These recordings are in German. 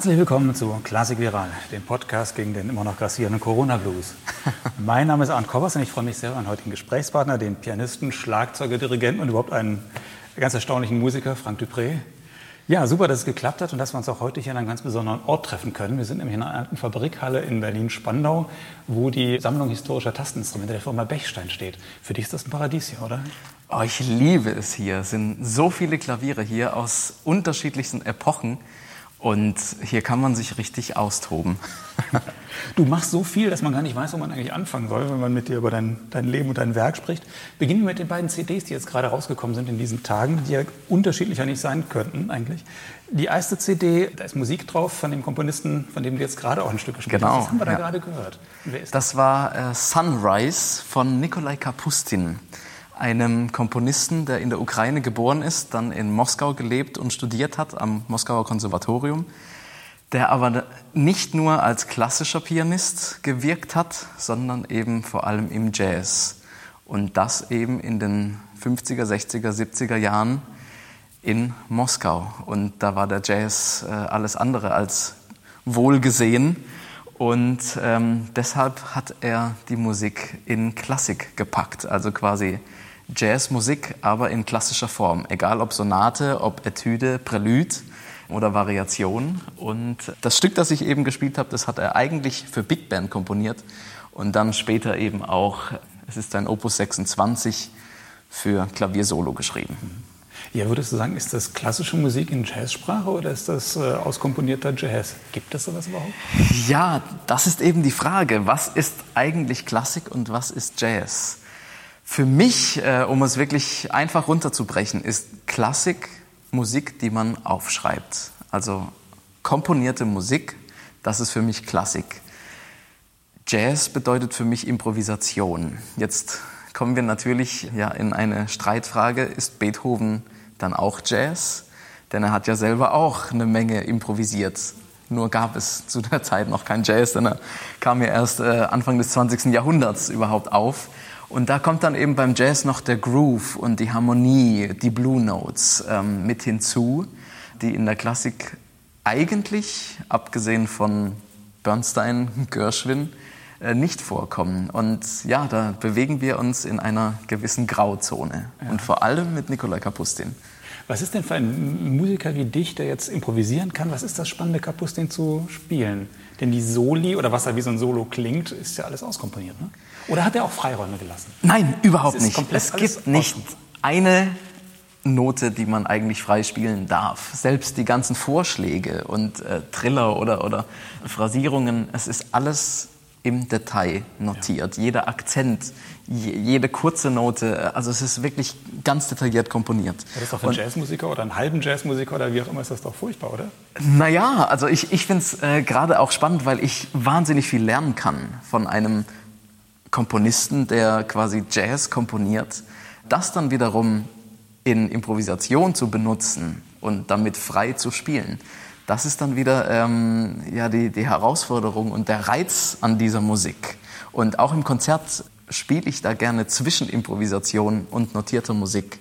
Herzlich willkommen zu Klassik Viral, dem Podcast gegen den immer noch grassierenden Corona-Blues. mein Name ist Arndt Koppers und ich freue mich sehr, einen heutigen Gesprächspartner, den Pianisten, Schlagzeuger, Dirigenten und überhaupt einen ganz erstaunlichen Musiker, Frank Dupré. Ja, super, dass es geklappt hat und dass wir uns auch heute hier an einem ganz besonderen Ort treffen können. Wir sind nämlich in einer alten Fabrikhalle in Berlin-Spandau, wo die Sammlung historischer Tasteninstrumente der Firma Bechstein steht. Für dich ist das ein Paradies hier, oder? Oh, ich liebe es hier. Es sind so viele Klaviere hier aus unterschiedlichsten Epochen. Und hier kann man sich richtig austoben. Du machst so viel, dass man gar nicht weiß, wo man eigentlich anfangen soll, wenn man mit dir über dein, dein Leben und dein Werk spricht. Beginnen wir mit den beiden CDs, die jetzt gerade rausgekommen sind in diesen Tagen, die ja unterschiedlicher nicht sein könnten eigentlich. Die erste CD, da ist Musik drauf von dem Komponisten, von dem du jetzt gerade auch ein Stück gespielt genau, hast. Was haben wir da ja. gerade gehört? das? das war äh, Sunrise von Nikolai Kapustin einem Komponisten, der in der Ukraine geboren ist, dann in Moskau gelebt und studiert hat am Moskauer Konservatorium, der aber nicht nur als klassischer Pianist gewirkt hat, sondern eben vor allem im Jazz. Und das eben in den 50er, 60er, 70er Jahren in Moskau. Und da war der Jazz äh, alles andere als wohlgesehen. Und ähm, deshalb hat er die Musik in Klassik gepackt, also quasi Jazzmusik, aber in klassischer Form. Egal ob Sonate, ob Etüde, Prälude oder Variation. Und das Stück, das ich eben gespielt habe, das hat er eigentlich für Big Band komponiert und dann später eben auch, es ist ein Opus 26 für Klaviersolo geschrieben. Ja, würdest du sagen, ist das klassische Musik in Jazzsprache oder ist das äh, auskomponierter Jazz? Gibt es sowas überhaupt? Ja, das ist eben die Frage. Was ist eigentlich Klassik und was ist Jazz? Für mich, äh, um es wirklich einfach runterzubrechen, ist Klassik Musik, die man aufschreibt. Also komponierte Musik, das ist für mich Klassik. Jazz bedeutet für mich Improvisation. Jetzt kommen wir natürlich ja, in eine Streitfrage, ist Beethoven dann auch Jazz? Denn er hat ja selber auch eine Menge improvisiert. Nur gab es zu der Zeit noch kein Jazz, denn er kam ja erst äh, Anfang des 20. Jahrhunderts überhaupt auf. Und da kommt dann eben beim Jazz noch der Groove und die Harmonie, die Blue Notes ähm, mit hinzu, die in der Klassik eigentlich, abgesehen von Bernstein, Gershwin, äh, nicht vorkommen. Und ja, da bewegen wir uns in einer gewissen Grauzone. Ja. Und vor allem mit Nikolai Kapustin. Was ist denn für ein Musiker wie dich, der jetzt improvisieren kann, was ist das Spannende, Kapustin zu spielen? Denn die Soli oder was da wie so ein Solo klingt, ist ja alles auskomponiert. Ne? Oder hat er auch Freiräume gelassen? Nein, überhaupt nicht. Es gibt nicht eine Note, die man eigentlich frei spielen darf. Selbst die ganzen Vorschläge und äh, Triller oder, oder Phrasierungen, es ist alles im Detail notiert. Ja. Jeder Akzent, jede kurze Note, also es ist wirklich ganz detailliert komponiert. Das ist doch für einen Jazzmusiker oder einen halben Jazzmusiker oder wie auch immer ist das doch furchtbar, oder? Naja, also ich, ich finde es äh, gerade auch spannend, weil ich wahnsinnig viel lernen kann von einem Komponisten, der quasi Jazz komponiert. Das dann wiederum in Improvisation zu benutzen und damit frei zu spielen das ist dann wieder ähm, ja, die, die Herausforderung und der Reiz an dieser Musik. Und auch im Konzert spiele ich da gerne zwischen Improvisation und notierter Musik.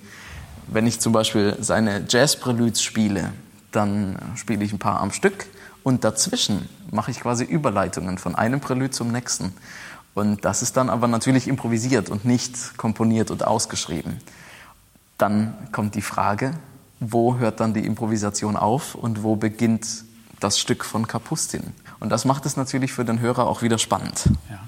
Wenn ich zum Beispiel seine Jazz-Preludes spiele, dann spiele ich ein paar am Stück und dazwischen mache ich quasi Überleitungen von einem Prelude zum nächsten. Und das ist dann aber natürlich improvisiert und nicht komponiert und ausgeschrieben. Dann kommt die Frage, wo hört dann die Improvisation auf und wo beginnt das Stück von Kapustin. Und das macht es natürlich für den Hörer auch wieder spannend. Ja.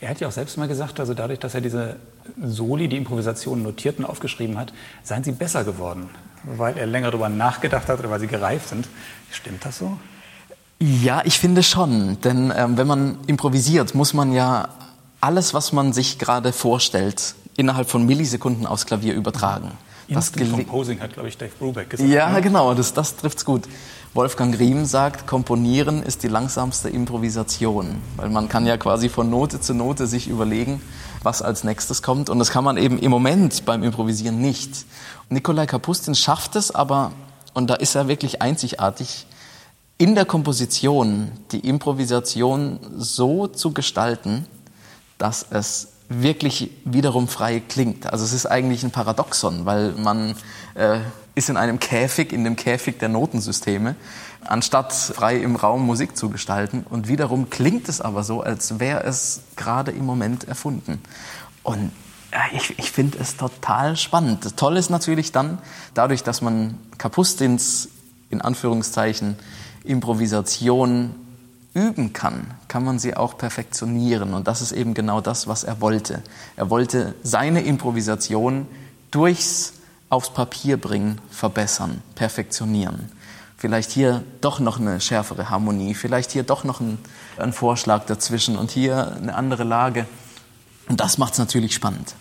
Er hat ja auch selbst mal gesagt, also dadurch, dass er diese Soli, die Improvisationen notiert und aufgeschrieben hat, seien sie besser geworden, weil er länger darüber nachgedacht hat oder weil sie gereift sind. Stimmt das so? Ja, ich finde schon. Denn ähm, wenn man improvisiert, muss man ja alles, was man sich gerade vorstellt, innerhalb von Millisekunden aufs Klavier übertragen. Das Composing hat, glaube ich, Dave Brubeck gesagt. Ja, ne? genau, das, das trifft's gut. Wolfgang Riem sagt, Komponieren ist die langsamste Improvisation, weil man kann ja quasi von Note zu Note sich überlegen, was als nächstes kommt. Und das kann man eben im Moment beim Improvisieren nicht. Nikolai Kapustin schafft es aber, und da ist er wirklich einzigartig, in der Komposition die Improvisation so zu gestalten, dass es wirklich wiederum frei klingt. Also es ist eigentlich ein Paradoxon, weil man äh, ist in einem Käfig, in dem Käfig der Notensysteme, anstatt frei im Raum Musik zu gestalten. Und wiederum klingt es aber so, als wäre es gerade im Moment erfunden. Und ich, ich finde es total spannend. Das Tolle ist natürlich dann, dadurch, dass man Kapustins, in Anführungszeichen, Improvisation üben kann, kann man sie auch perfektionieren. Und das ist eben genau das, was er wollte. Er wollte seine Improvisation durchs aufs Papier bringen, verbessern, perfektionieren. Vielleicht hier doch noch eine schärfere Harmonie, vielleicht hier doch noch ein, ein Vorschlag dazwischen und hier eine andere Lage. Und das macht es natürlich spannend.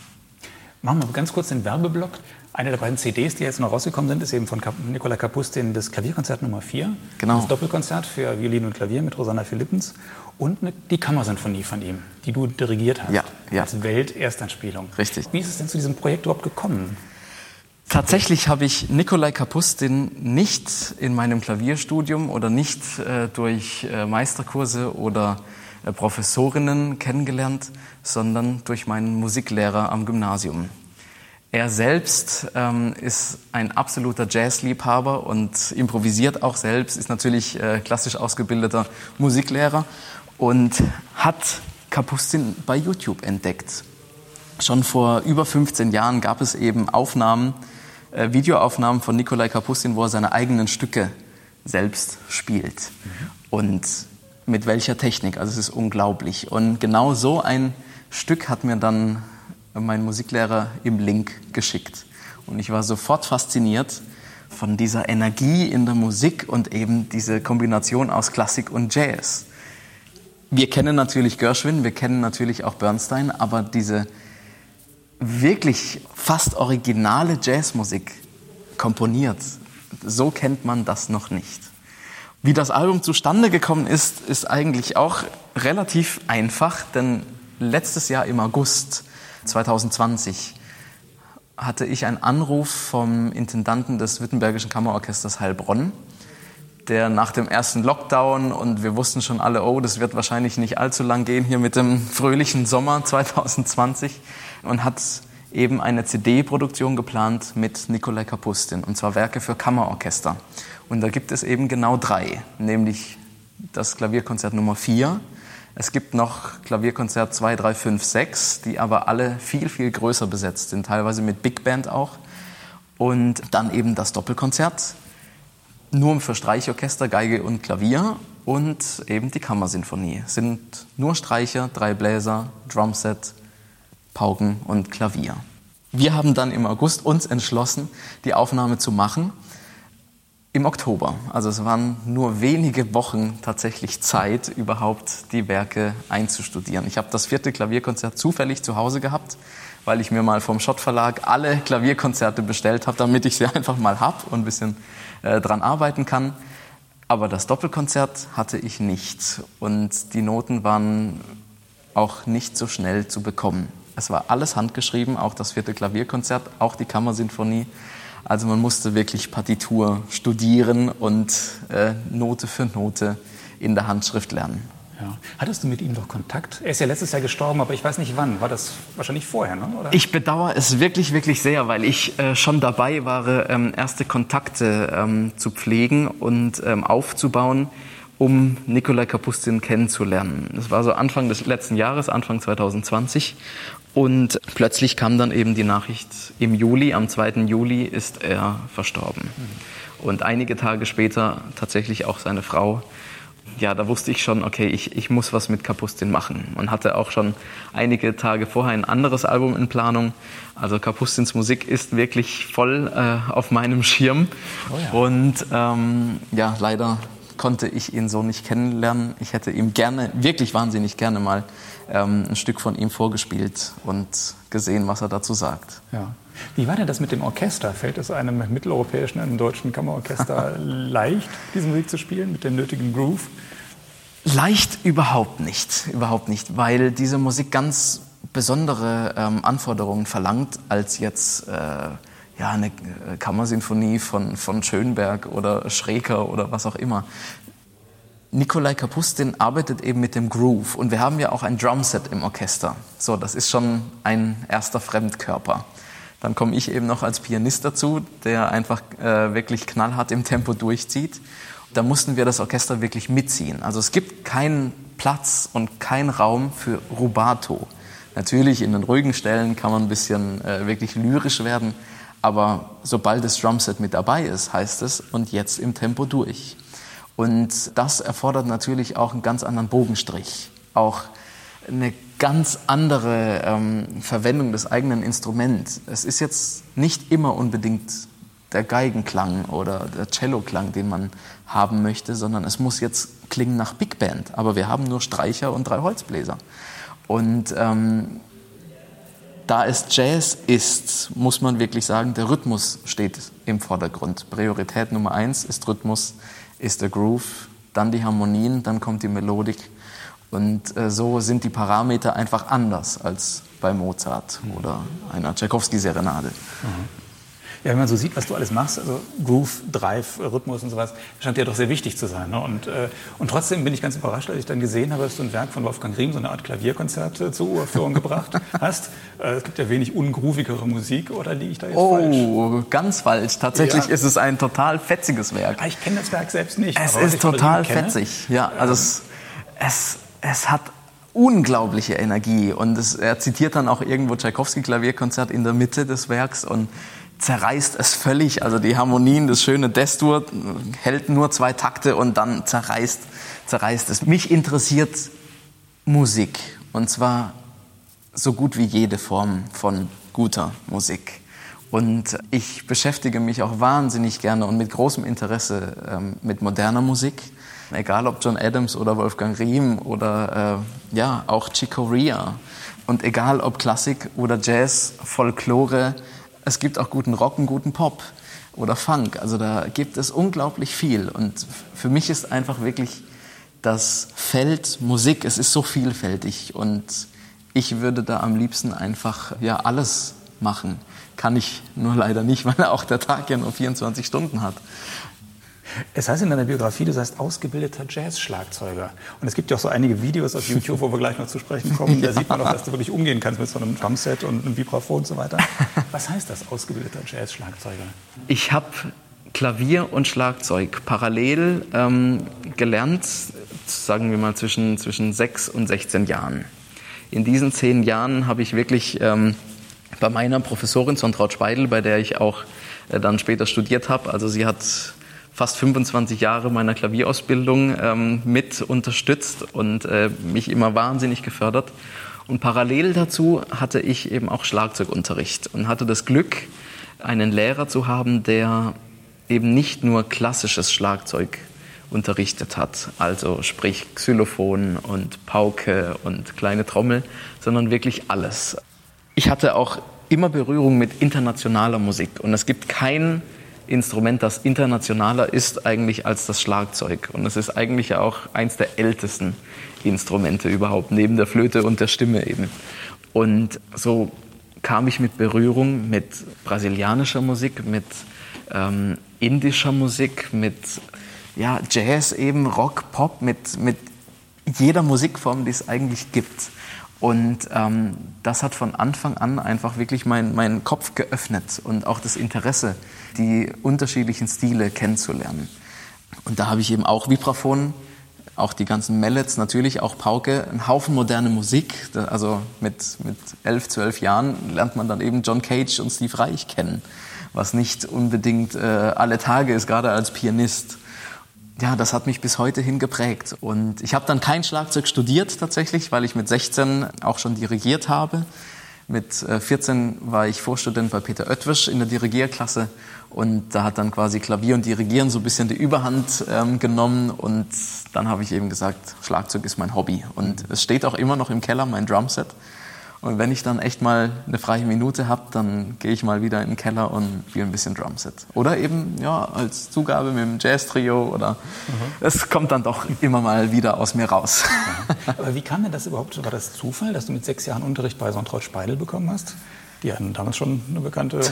Machen wir ganz kurz den Werbeblock. Eine der beiden CDs, die jetzt noch rausgekommen sind, ist eben von Nicola Kapustin das Klavierkonzert Nummer 4. Genau. Das Doppelkonzert für Violin und Klavier mit Rosanna Philippens. Und die Kammersinfonie von ihm, die du dirigiert hast. Ja, ja. Als Welterstanspielung. Richtig. Wie ist es denn zu diesem Projekt überhaupt gekommen? Tatsächlich habe ich Nikolai Kapustin nicht in meinem Klavierstudium oder nicht äh, durch äh, Meisterkurse oder äh, Professorinnen kennengelernt, sondern durch meinen Musiklehrer am Gymnasium. Er selbst ähm, ist ein absoluter Jazzliebhaber und improvisiert auch selbst, ist natürlich äh, klassisch ausgebildeter Musiklehrer und hat Kapustin bei YouTube entdeckt. Schon vor über 15 Jahren gab es eben Aufnahmen, äh, Videoaufnahmen von Nikolai Kapustin, wo er seine eigenen Stücke selbst spielt. Mhm. Und mit welcher Technik, also es ist unglaublich. Und genau so ein Stück hat mir dann mein Musiklehrer im Link geschickt. Und ich war sofort fasziniert von dieser Energie in der Musik und eben diese Kombination aus Klassik und Jazz. Wir kennen natürlich Gershwin, wir kennen natürlich auch Bernstein, aber diese wirklich fast originale Jazzmusik komponiert, so kennt man das noch nicht. Wie das Album zustande gekommen ist, ist eigentlich auch relativ einfach, denn letztes Jahr im August 2020 hatte ich einen Anruf vom Intendanten des Württembergischen Kammerorchesters Heilbronn, der nach dem ersten Lockdown und wir wussten schon alle, oh, das wird wahrscheinlich nicht allzu lang gehen hier mit dem fröhlichen Sommer 2020 und hat eben eine CD-Produktion geplant mit Nikolai Kapustin und zwar Werke für Kammerorchester. Und da gibt es eben genau drei, nämlich das Klavierkonzert Nummer 4, es gibt noch Klavierkonzert 2, 3, 5, 6, die aber alle viel, viel größer besetzt sind, teilweise mit Big Band auch. Und dann eben das Doppelkonzert, nur für Streichorchester, Geige und Klavier und eben die Kammersinfonie. Es sind nur Streicher, drei Bläser, Drumset, Pauken und Klavier. Wir haben dann im August uns entschlossen, die Aufnahme zu machen im Oktober. Also es waren nur wenige Wochen tatsächlich Zeit, überhaupt die Werke einzustudieren. Ich habe das vierte Klavierkonzert zufällig zu Hause gehabt, weil ich mir mal vom Schott Verlag alle Klavierkonzerte bestellt habe, damit ich sie einfach mal hab und ein bisschen äh, dran arbeiten kann. Aber das Doppelkonzert hatte ich nicht und die Noten waren auch nicht so schnell zu bekommen. Es war alles handgeschrieben, auch das vierte Klavierkonzert, auch die Kammersinfonie. Also man musste wirklich Partitur studieren und äh, Note für Note in der Handschrift lernen. Ja. Hattest du mit ihm noch Kontakt? Er ist ja letztes Jahr gestorben, aber ich weiß nicht wann. War das wahrscheinlich vorher, ne? Oder? Ich bedauere es wirklich, wirklich sehr, weil ich äh, schon dabei war, ähm, erste Kontakte ähm, zu pflegen und ähm, aufzubauen, um Nikolai Kapustin kennenzulernen. Das war so Anfang des letzten Jahres, Anfang 2020. Und plötzlich kam dann eben die Nachricht, im Juli, am 2. Juli ist er verstorben. Und einige Tage später tatsächlich auch seine Frau. Ja, da wusste ich schon, okay, ich, ich muss was mit Kapustin machen. Und hatte auch schon einige Tage vorher ein anderes Album in Planung. Also Kapustins Musik ist wirklich voll äh, auf meinem Schirm. Oh ja. Und ähm, ja, leider konnte ich ihn so nicht kennenlernen. Ich hätte ihm gerne, wirklich wahnsinnig gerne mal ähm, ein Stück von ihm vorgespielt und gesehen, was er dazu sagt. Ja. Wie war denn das mit dem Orchester? Fällt es einem mitteleuropäischen, einem deutschen Kammerorchester leicht, diese Musik zu spielen, mit dem nötigen Groove? Leicht überhaupt nicht, überhaupt nicht, weil diese Musik ganz besondere ähm, Anforderungen verlangt als jetzt äh, ja, eine äh, Kammersinfonie von, von Schönberg oder Schreker oder was auch immer. Nikolai Kapustin arbeitet eben mit dem Groove und wir haben ja auch ein Drumset im Orchester. So, das ist schon ein erster Fremdkörper. Dann komme ich eben noch als Pianist dazu, der einfach äh, wirklich knallhart im Tempo durchzieht. Da mussten wir das Orchester wirklich mitziehen. Also es gibt keinen Platz und keinen Raum für Rubato. Natürlich in den ruhigen Stellen kann man ein bisschen äh, wirklich lyrisch werden, aber sobald das Drumset mit dabei ist, heißt es und jetzt im Tempo durch. Und das erfordert natürlich auch einen ganz anderen Bogenstrich, auch eine ganz andere ähm, Verwendung des eigenen Instruments. Es ist jetzt nicht immer unbedingt der Geigenklang oder der Celloklang, den man haben möchte, sondern es muss jetzt klingen nach Big Band. Aber wir haben nur Streicher und drei Holzbläser. Und ähm, da es Jazz ist, muss man wirklich sagen, der Rhythmus steht im Vordergrund. Priorität Nummer eins ist Rhythmus, ist der Groove, dann die Harmonien, dann kommt die Melodik. Und äh, so sind die Parameter einfach anders als bei Mozart oder einer Tchaikovsky-Serenade. Mhm. Ja, wenn man so sieht, was du alles machst, also Groove, Drive, Rhythmus und sowas, scheint dir doch sehr wichtig zu sein. Ne? Und, äh, und trotzdem bin ich ganz überrascht, als ich dann gesehen habe, dass du ein Werk von Wolfgang Riem, so eine Art Klavierkonzert äh, zur Uraufführung gebracht hast. Äh, es gibt ja wenig ungroovigere Musik, oder liege ich da jetzt oh, falsch? Oh, ganz falsch. Tatsächlich ja. ist es ein total fetziges Werk. Ah, ich kenne das Werk selbst nicht. Es ist total fetzig. Ja, also es, es, es hat unglaubliche Energie und es, er zitiert dann auch irgendwo Tchaikovsky Klavierkonzert in der Mitte des Werks und zerreißt es völlig. Also die Harmonien, das schöne Destur hält nur zwei Takte und dann zerreißt, zerreißt es. Mich interessiert Musik und zwar so gut wie jede Form von guter Musik. Und ich beschäftige mich auch wahnsinnig gerne und mit großem Interesse ähm, mit moderner Musik. Egal ob John Adams oder Wolfgang Riem oder äh, ja, auch Chick Corea. Und egal ob Klassik oder Jazz, Folklore, es gibt auch guten Rock und guten Pop oder Funk. Also da gibt es unglaublich viel. Und für mich ist einfach wirklich das Feld Musik, es ist so vielfältig und ich würde da am liebsten einfach ja alles machen. Kann ich nur leider nicht, weil auch der Tag ja nur 24 Stunden hat. Es heißt in deiner Biografie, du seist ausgebildeter Jazz-Schlagzeuger. Und es gibt ja auch so einige Videos auf YouTube, wo wir gleich noch zu sprechen kommen. ja. Da sieht man doch, dass du wirklich umgehen kannst mit so einem Drumset und einem Vibraphon und so weiter. Was heißt das, ausgebildeter Jazz-Schlagzeuger? Ich habe Klavier und Schlagzeug parallel ähm, gelernt, sagen wir mal zwischen, zwischen 6 und 16 Jahren. In diesen zehn Jahren habe ich wirklich ähm, bei meiner Professorin Sontraut Speidel, bei der ich auch äh, dann später studiert habe, also sie hat fast 25 Jahre meiner Klavierausbildung ähm, mit unterstützt und äh, mich immer wahnsinnig gefördert. Und parallel dazu hatte ich eben auch Schlagzeugunterricht und hatte das Glück, einen Lehrer zu haben, der eben nicht nur klassisches Schlagzeug unterrichtet hat, also sprich Xylophon und Pauke und kleine Trommel, sondern wirklich alles. Ich hatte auch immer Berührung mit internationaler Musik und es gibt kein Instrument, das internationaler ist eigentlich als das Schlagzeug. Und es ist eigentlich auch eins der ältesten Instrumente überhaupt, neben der Flöte und der Stimme eben. Und so kam ich mit Berührung mit brasilianischer Musik, mit ähm, indischer Musik, mit ja, Jazz eben, Rock, Pop, mit, mit jeder Musikform, die es eigentlich gibt. Und ähm, das hat von Anfang an einfach wirklich meinen mein Kopf geöffnet und auch das Interesse, die unterschiedlichen Stile kennenzulernen. Und da habe ich eben auch Vibraphon, auch die ganzen Mallets, natürlich auch Pauke, einen Haufen moderne Musik. Also mit, mit elf, zwölf Jahren lernt man dann eben John Cage und Steve Reich kennen, was nicht unbedingt äh, alle Tage ist, gerade als Pianist ja, das hat mich bis heute hin geprägt. Und ich habe dann kein Schlagzeug studiert tatsächlich, weil ich mit 16 auch schon dirigiert habe. Mit 14 äh, war ich Vorstudent bei Peter Oetwisch in der Dirigierklasse und da hat dann quasi Klavier und Dirigieren so ein bisschen die Überhand ähm, genommen und dann habe ich eben gesagt, Schlagzeug ist mein Hobby und es steht auch immer noch im Keller, mein Drumset. Und wenn ich dann echt mal eine freie Minute habe, dann gehe ich mal wieder in den Keller und spiele ein bisschen Drumset. Oder eben ja als Zugabe mit dem Jazz-Trio oder es mhm. kommt dann doch immer mal wieder aus mir raus. Aber wie kam denn das überhaupt? War das Zufall, dass du mit sechs Jahren Unterricht bei Sontraut Speidel bekommen hast? Die hatten damals schon eine bekannte äh,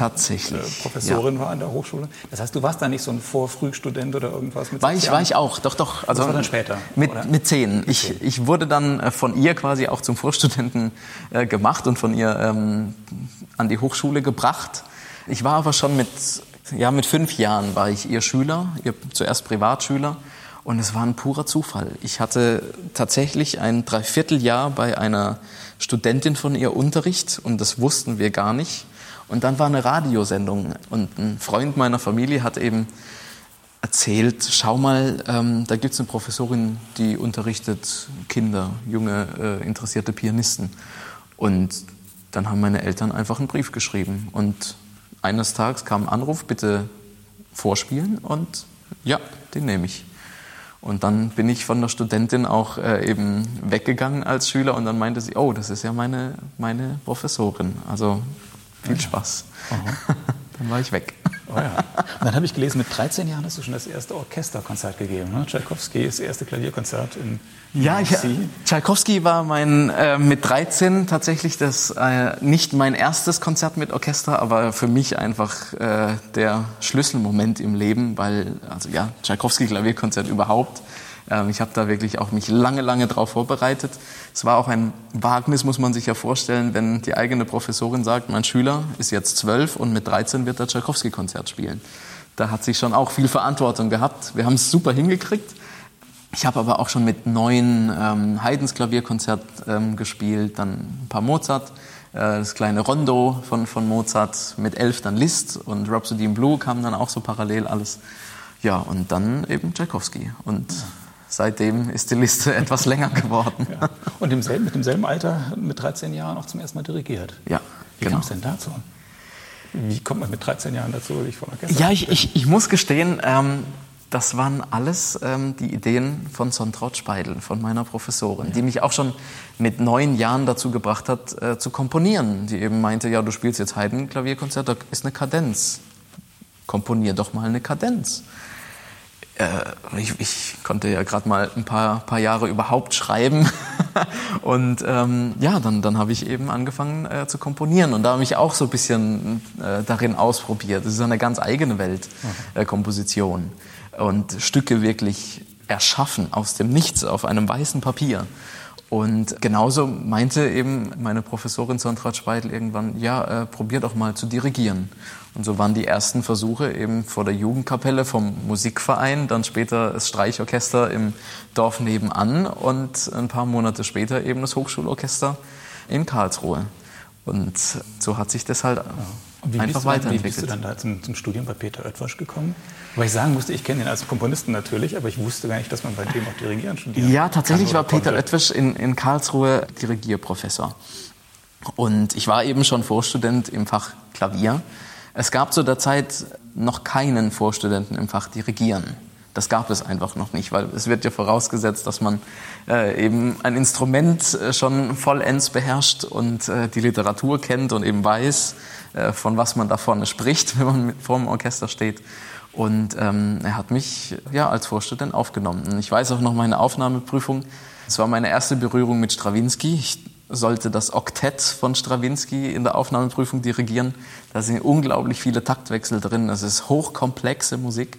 Professorin war an der Hochschule. Das heißt, du warst da nicht so ein Vorfrühstudent oder irgendwas mit War ich, sechs war Jahren? ich auch, doch, doch. Also Das war dann später, Mit, oder? mit zehn. Ich, ich wurde dann äh, von ihr quasi auch zum Vorstudenten äh, gemacht und von ihr ähm, an die Hochschule gebracht. Ich war aber schon mit, ja, mit fünf Jahren war ich ihr Schüler, ihr zuerst Privatschüler. Und es war ein purer Zufall. Ich hatte tatsächlich ein Dreivierteljahr bei einer Studentin von ihr Unterricht und das wussten wir gar nicht. Und dann war eine Radiosendung und ein Freund meiner Familie hat eben erzählt, schau mal, ähm, da gibt es eine Professorin, die unterrichtet Kinder, junge, äh, interessierte Pianisten. Und dann haben meine Eltern einfach einen Brief geschrieben. Und eines Tages kam ein Anruf, bitte vorspielen und ja, den nehme ich. Und dann bin ich von der Studentin auch äh, eben weggegangen als Schüler und dann meinte sie, oh, das ist ja meine, meine Professorin. Also viel Spaß. dann war ich weg. Oh ja. Und dann habe ich gelesen, mit 13 Jahren hast du schon das erste Orchesterkonzert gegeben. Ne? Tchaikovsky, das erste Klavierkonzert in Ja, ich, Nancy. Tschaikowski war mein äh, mit 13 tatsächlich das äh, nicht mein erstes Konzert mit Orchester, aber für mich einfach äh, der Schlüsselmoment im Leben, weil also ja Tschaikowski Klavierkonzert überhaupt. Ähm, ich habe da wirklich auch mich lange, lange drauf vorbereitet. Es war auch ein Wagnis, muss man sich ja vorstellen, wenn die eigene Professorin sagt, mein Schüler ist jetzt zwölf und mit 13 wird er Tschaikowski-Konzert spielen. Da hat sich schon auch viel Verantwortung gehabt. Wir haben es super hingekriegt. Ich habe aber auch schon mit neun ähm, Haydns Klavierkonzert ähm, gespielt, dann ein paar Mozart, äh, das kleine Rondo von, von Mozart, mit elf dann Liszt und Rhapsody in Blue kam dann auch so parallel alles. Ja, und dann eben Tchaikovsky. Und seitdem ist die Liste etwas länger geworden. Ja. Und demselben, mit demselben Alter, mit 13 Jahren, auch zum ersten Mal dirigiert. Ja, Wie genau. kam es denn dazu? Wie kommt man mit 13 Jahren dazu, vom Orchester Ja, ich, ich, ich muss gestehen, ähm, das waren alles ähm, die Ideen von Sontraut Speidel, von meiner Professorin, die mich auch schon mit neun Jahren dazu gebracht hat, äh, zu komponieren. Die eben meinte, ja, du spielst jetzt Haydn-Klavierkonzert, da ist eine Kadenz. Komponier doch mal eine Kadenz. Äh, ich, ich konnte ja gerade mal ein paar, paar Jahre überhaupt schreiben. und ähm, ja, dann, dann habe ich eben angefangen äh, zu komponieren. Und da habe ich auch so ein bisschen äh, darin ausprobiert. Das ist eine ganz eigene Welt, äh, Komposition. Und Stücke wirklich erschaffen aus dem Nichts auf einem weißen Papier. Und genauso meinte eben meine Professorin Sondra Speidel irgendwann, ja, äh, probier doch mal zu dirigieren. Und so waren die ersten Versuche eben vor der Jugendkapelle vom Musikverein, dann später das Streichorchester im Dorf nebenan und ein paar Monate später eben das Hochschulorchester in Karlsruhe. Und so hat sich das halt wie einfach bist, du dann, wie weiterentwickelt. bist du dann da zum, zum Studium bei Peter Oetwasch gekommen? Weil ich sagen musste, ich kenne ihn als Komponisten natürlich, aber ich wusste gar nicht, dass man bei dem auch Dirigieren studiert. Ja, tatsächlich war Peter konnte. Oetwisch in, in Karlsruhe Dirigierprofessor. Und ich war eben schon Vorstudent im Fach Klavier. Es gab zu der Zeit noch keinen Vorstudenten im Fach Dirigieren. Das gab es einfach noch nicht, weil es wird ja vorausgesetzt, dass man äh, eben ein Instrument äh, schon vollends beherrscht und äh, die Literatur kennt und eben weiß, von was man da vorne spricht, wenn man vor dem Orchester steht. Und ähm, er hat mich ja als Vorstudent aufgenommen. Und ich weiß auch noch meine Aufnahmeprüfung. Es war meine erste Berührung mit Stravinsky. Ich sollte das Oktett von Stravinsky in der Aufnahmeprüfung dirigieren. Da sind unglaublich viele Taktwechsel drin. Das ist hochkomplexe Musik.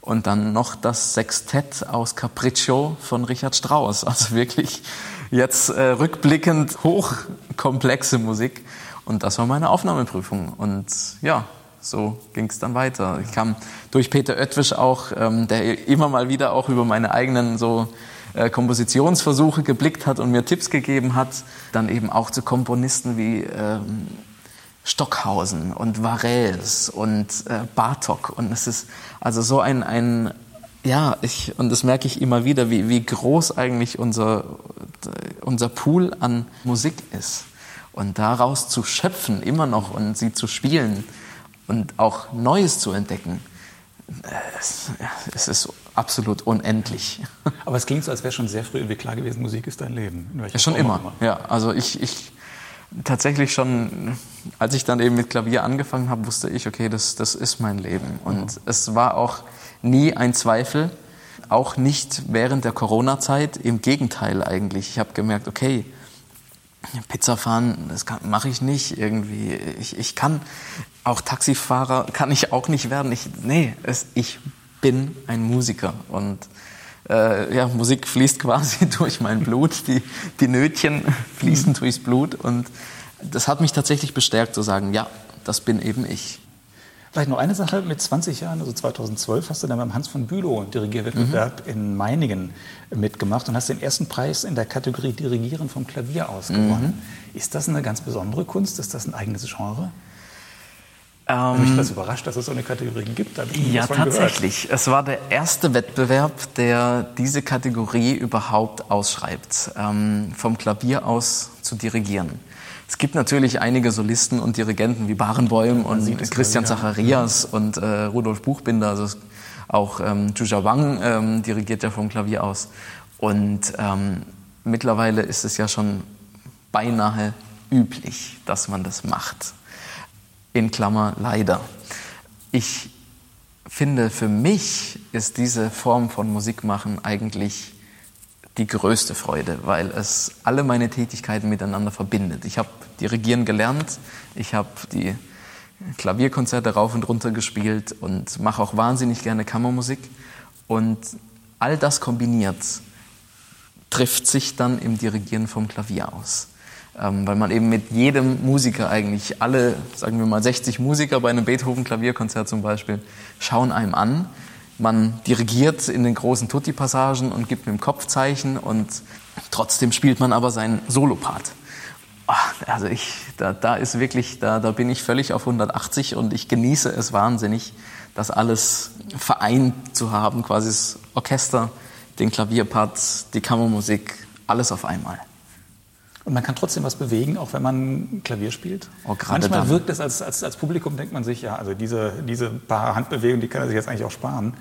Und dann noch das Sextett aus Capriccio von Richard Strauss. Also wirklich jetzt äh, rückblickend hochkomplexe Musik. Und das war meine Aufnahmeprüfung. Und ja, so ging es dann weiter. Ich kam durch Peter Oetwisch auch, ähm, der immer mal wieder auch über meine eigenen so äh, Kompositionsversuche geblickt hat und mir Tipps gegeben hat, dann eben auch zu Komponisten wie ähm, Stockhausen und Varels und äh, Bartok. Und es ist also so ein, ein ja, ich, und das merke ich immer wieder, wie, wie groß eigentlich unser, unser Pool an Musik ist. Und daraus zu schöpfen immer noch und sie zu spielen und auch Neues zu entdecken, es, ist absolut unendlich. Aber es klingt so, als wäre schon sehr früh irgendwie klar gewesen, Musik ist dein Leben. Ja, schon auch immer. Ja, also ich, ich tatsächlich schon, als ich dann eben mit Klavier angefangen habe, wusste ich, okay, das, das ist mein Leben. Und es war auch nie ein Zweifel, auch nicht während der Corona-Zeit. Im Gegenteil eigentlich. Ich habe gemerkt, okay, Pizza fahren, das mache ich nicht irgendwie. Ich, ich kann, auch Taxifahrer kann ich auch nicht werden. Ich, nee, es, ich bin ein Musiker und äh, ja, Musik fließt quasi durch mein Blut, die, die Nötchen fließen durchs Blut und das hat mich tatsächlich bestärkt zu sagen, ja, das bin eben ich. Vielleicht noch eine Sache, mit 20 Jahren, also 2012, hast du dann beim Hans von Bülow Dirigierwettbewerb mhm. in Meiningen mitgemacht und hast den ersten Preis in der Kategorie Dirigieren vom Klavier aus gewonnen. Mhm. Ist das eine ganz besondere Kunst? Ist das ein eigenes Genre? Ähm, mich das überrascht, dass es so eine Kategorie gibt. ja, tatsächlich. Gehört. Es war der erste Wettbewerb, der diese Kategorie überhaupt ausschreibt, ähm, vom Klavier aus zu dirigieren. Es gibt natürlich einige Solisten und Dirigenten wie Barenboim und Christian Zacharias ja. und äh, Rudolf Buchbinder, also auch ähm, Zhu Wang ähm, dirigiert ja vom Klavier aus. Und ähm, mittlerweile ist es ja schon beinahe üblich, dass man das macht. In Klammer leider. Ich finde, für mich ist diese Form von Musikmachen eigentlich die größte Freude, weil es alle meine Tätigkeiten miteinander verbindet. Ich habe Dirigieren gelernt, ich habe die Klavierkonzerte rauf und runter gespielt und mache auch wahnsinnig gerne Kammermusik. Und all das kombiniert trifft sich dann im Dirigieren vom Klavier aus. Ähm, weil man eben mit jedem Musiker eigentlich, alle, sagen wir mal 60 Musiker bei einem Beethoven-Klavierkonzert zum Beispiel, schauen einem an man dirigiert in den großen Tutti-Passagen und gibt mit dem Kopfzeichen und trotzdem spielt man aber seinen Solopart. Ah, also ich, da, da ist wirklich, da, da bin ich völlig auf 180 und ich genieße es wahnsinnig, das alles vereint zu haben, quasi das Orchester, den Klavierpart, die Kammermusik, alles auf einmal. Und man kann trotzdem was bewegen, auch wenn man Klavier spielt. Oh, Manchmal dann. wirkt es als, als, als Publikum, denkt man sich, ja, also diese, diese paar Handbewegungen, die kann er sich jetzt eigentlich auch sparen.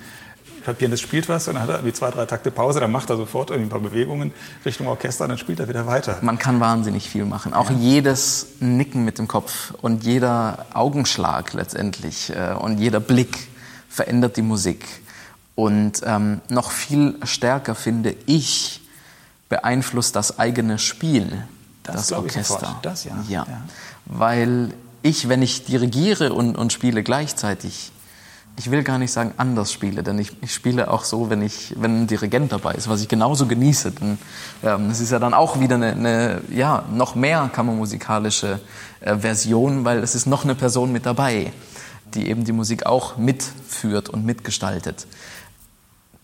Der Pianist spielt was und dann hat er wie zwei, drei Takte Pause, dann macht er sofort irgendwie ein paar Bewegungen Richtung Orchester und dann spielt er wieder weiter. Man kann wahnsinnig viel machen. Auch ja. jedes Nicken mit dem Kopf und jeder Augenschlag letztendlich äh, und jeder Blick verändert die Musik. Und ähm, noch viel stärker finde ich, beeinflusst das eigene Spiel, das, das Orchester. Das, ja. ja. Ja. Weil ich, wenn ich dirigiere und, und spiele gleichzeitig, ich will gar nicht sagen anders spiele, denn ich, ich, spiele auch so, wenn, ich, wenn ein Dirigent dabei ist, was ich genauso genieße. Denn ähm, es ist ja dann auch wieder eine, eine ja, noch mehr kammermusikalische äh, Version, weil es ist noch eine Person mit dabei, die eben die Musik auch mitführt und mitgestaltet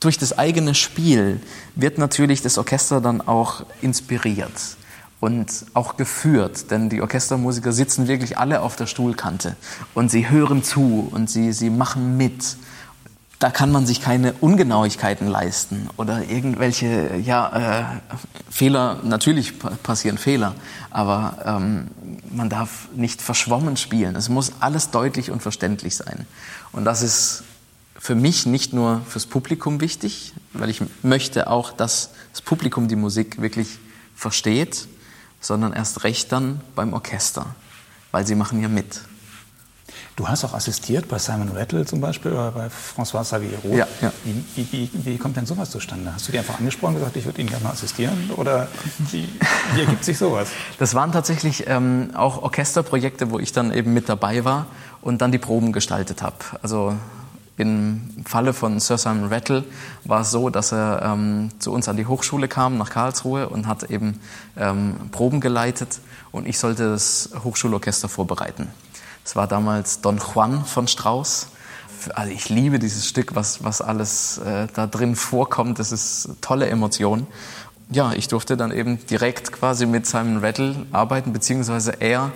durch das eigene Spiel wird natürlich das Orchester dann auch inspiriert und auch geführt, denn die Orchestermusiker sitzen wirklich alle auf der Stuhlkante und sie hören zu und sie, sie machen mit. Da kann man sich keine Ungenauigkeiten leisten oder irgendwelche ja, äh, Fehler. Natürlich passieren Fehler, aber ähm, man darf nicht verschwommen spielen. Es muss alles deutlich und verständlich sein. Und das ist für mich nicht nur fürs Publikum wichtig, weil ich möchte auch, dass das Publikum die Musik wirklich versteht, sondern erst recht dann beim Orchester, weil sie machen ja mit. Du hast auch assistiert bei Simon Rattle zum Beispiel oder bei François Xavier Ja, ja. Wie, wie, wie, kommt denn sowas zustande? Hast du die einfach angesprochen und gesagt, ich würde Ihnen gerne mal assistieren? Oder wie, wie ergibt sich sowas? Das waren tatsächlich ähm, auch Orchesterprojekte, wo ich dann eben mit dabei war und dann die Proben gestaltet habe. Also im Falle von Sir Simon Rattle war es so, dass er ähm, zu uns an die Hochschule kam, nach Karlsruhe, und hat eben ähm, Proben geleitet und ich sollte das Hochschulorchester vorbereiten. Es war damals Don Juan von Strauss. Also ich liebe dieses Stück, was, was alles äh, da drin vorkommt. Das ist tolle Emotion. Ja, ich durfte dann eben direkt quasi mit Simon Rattle arbeiten, beziehungsweise er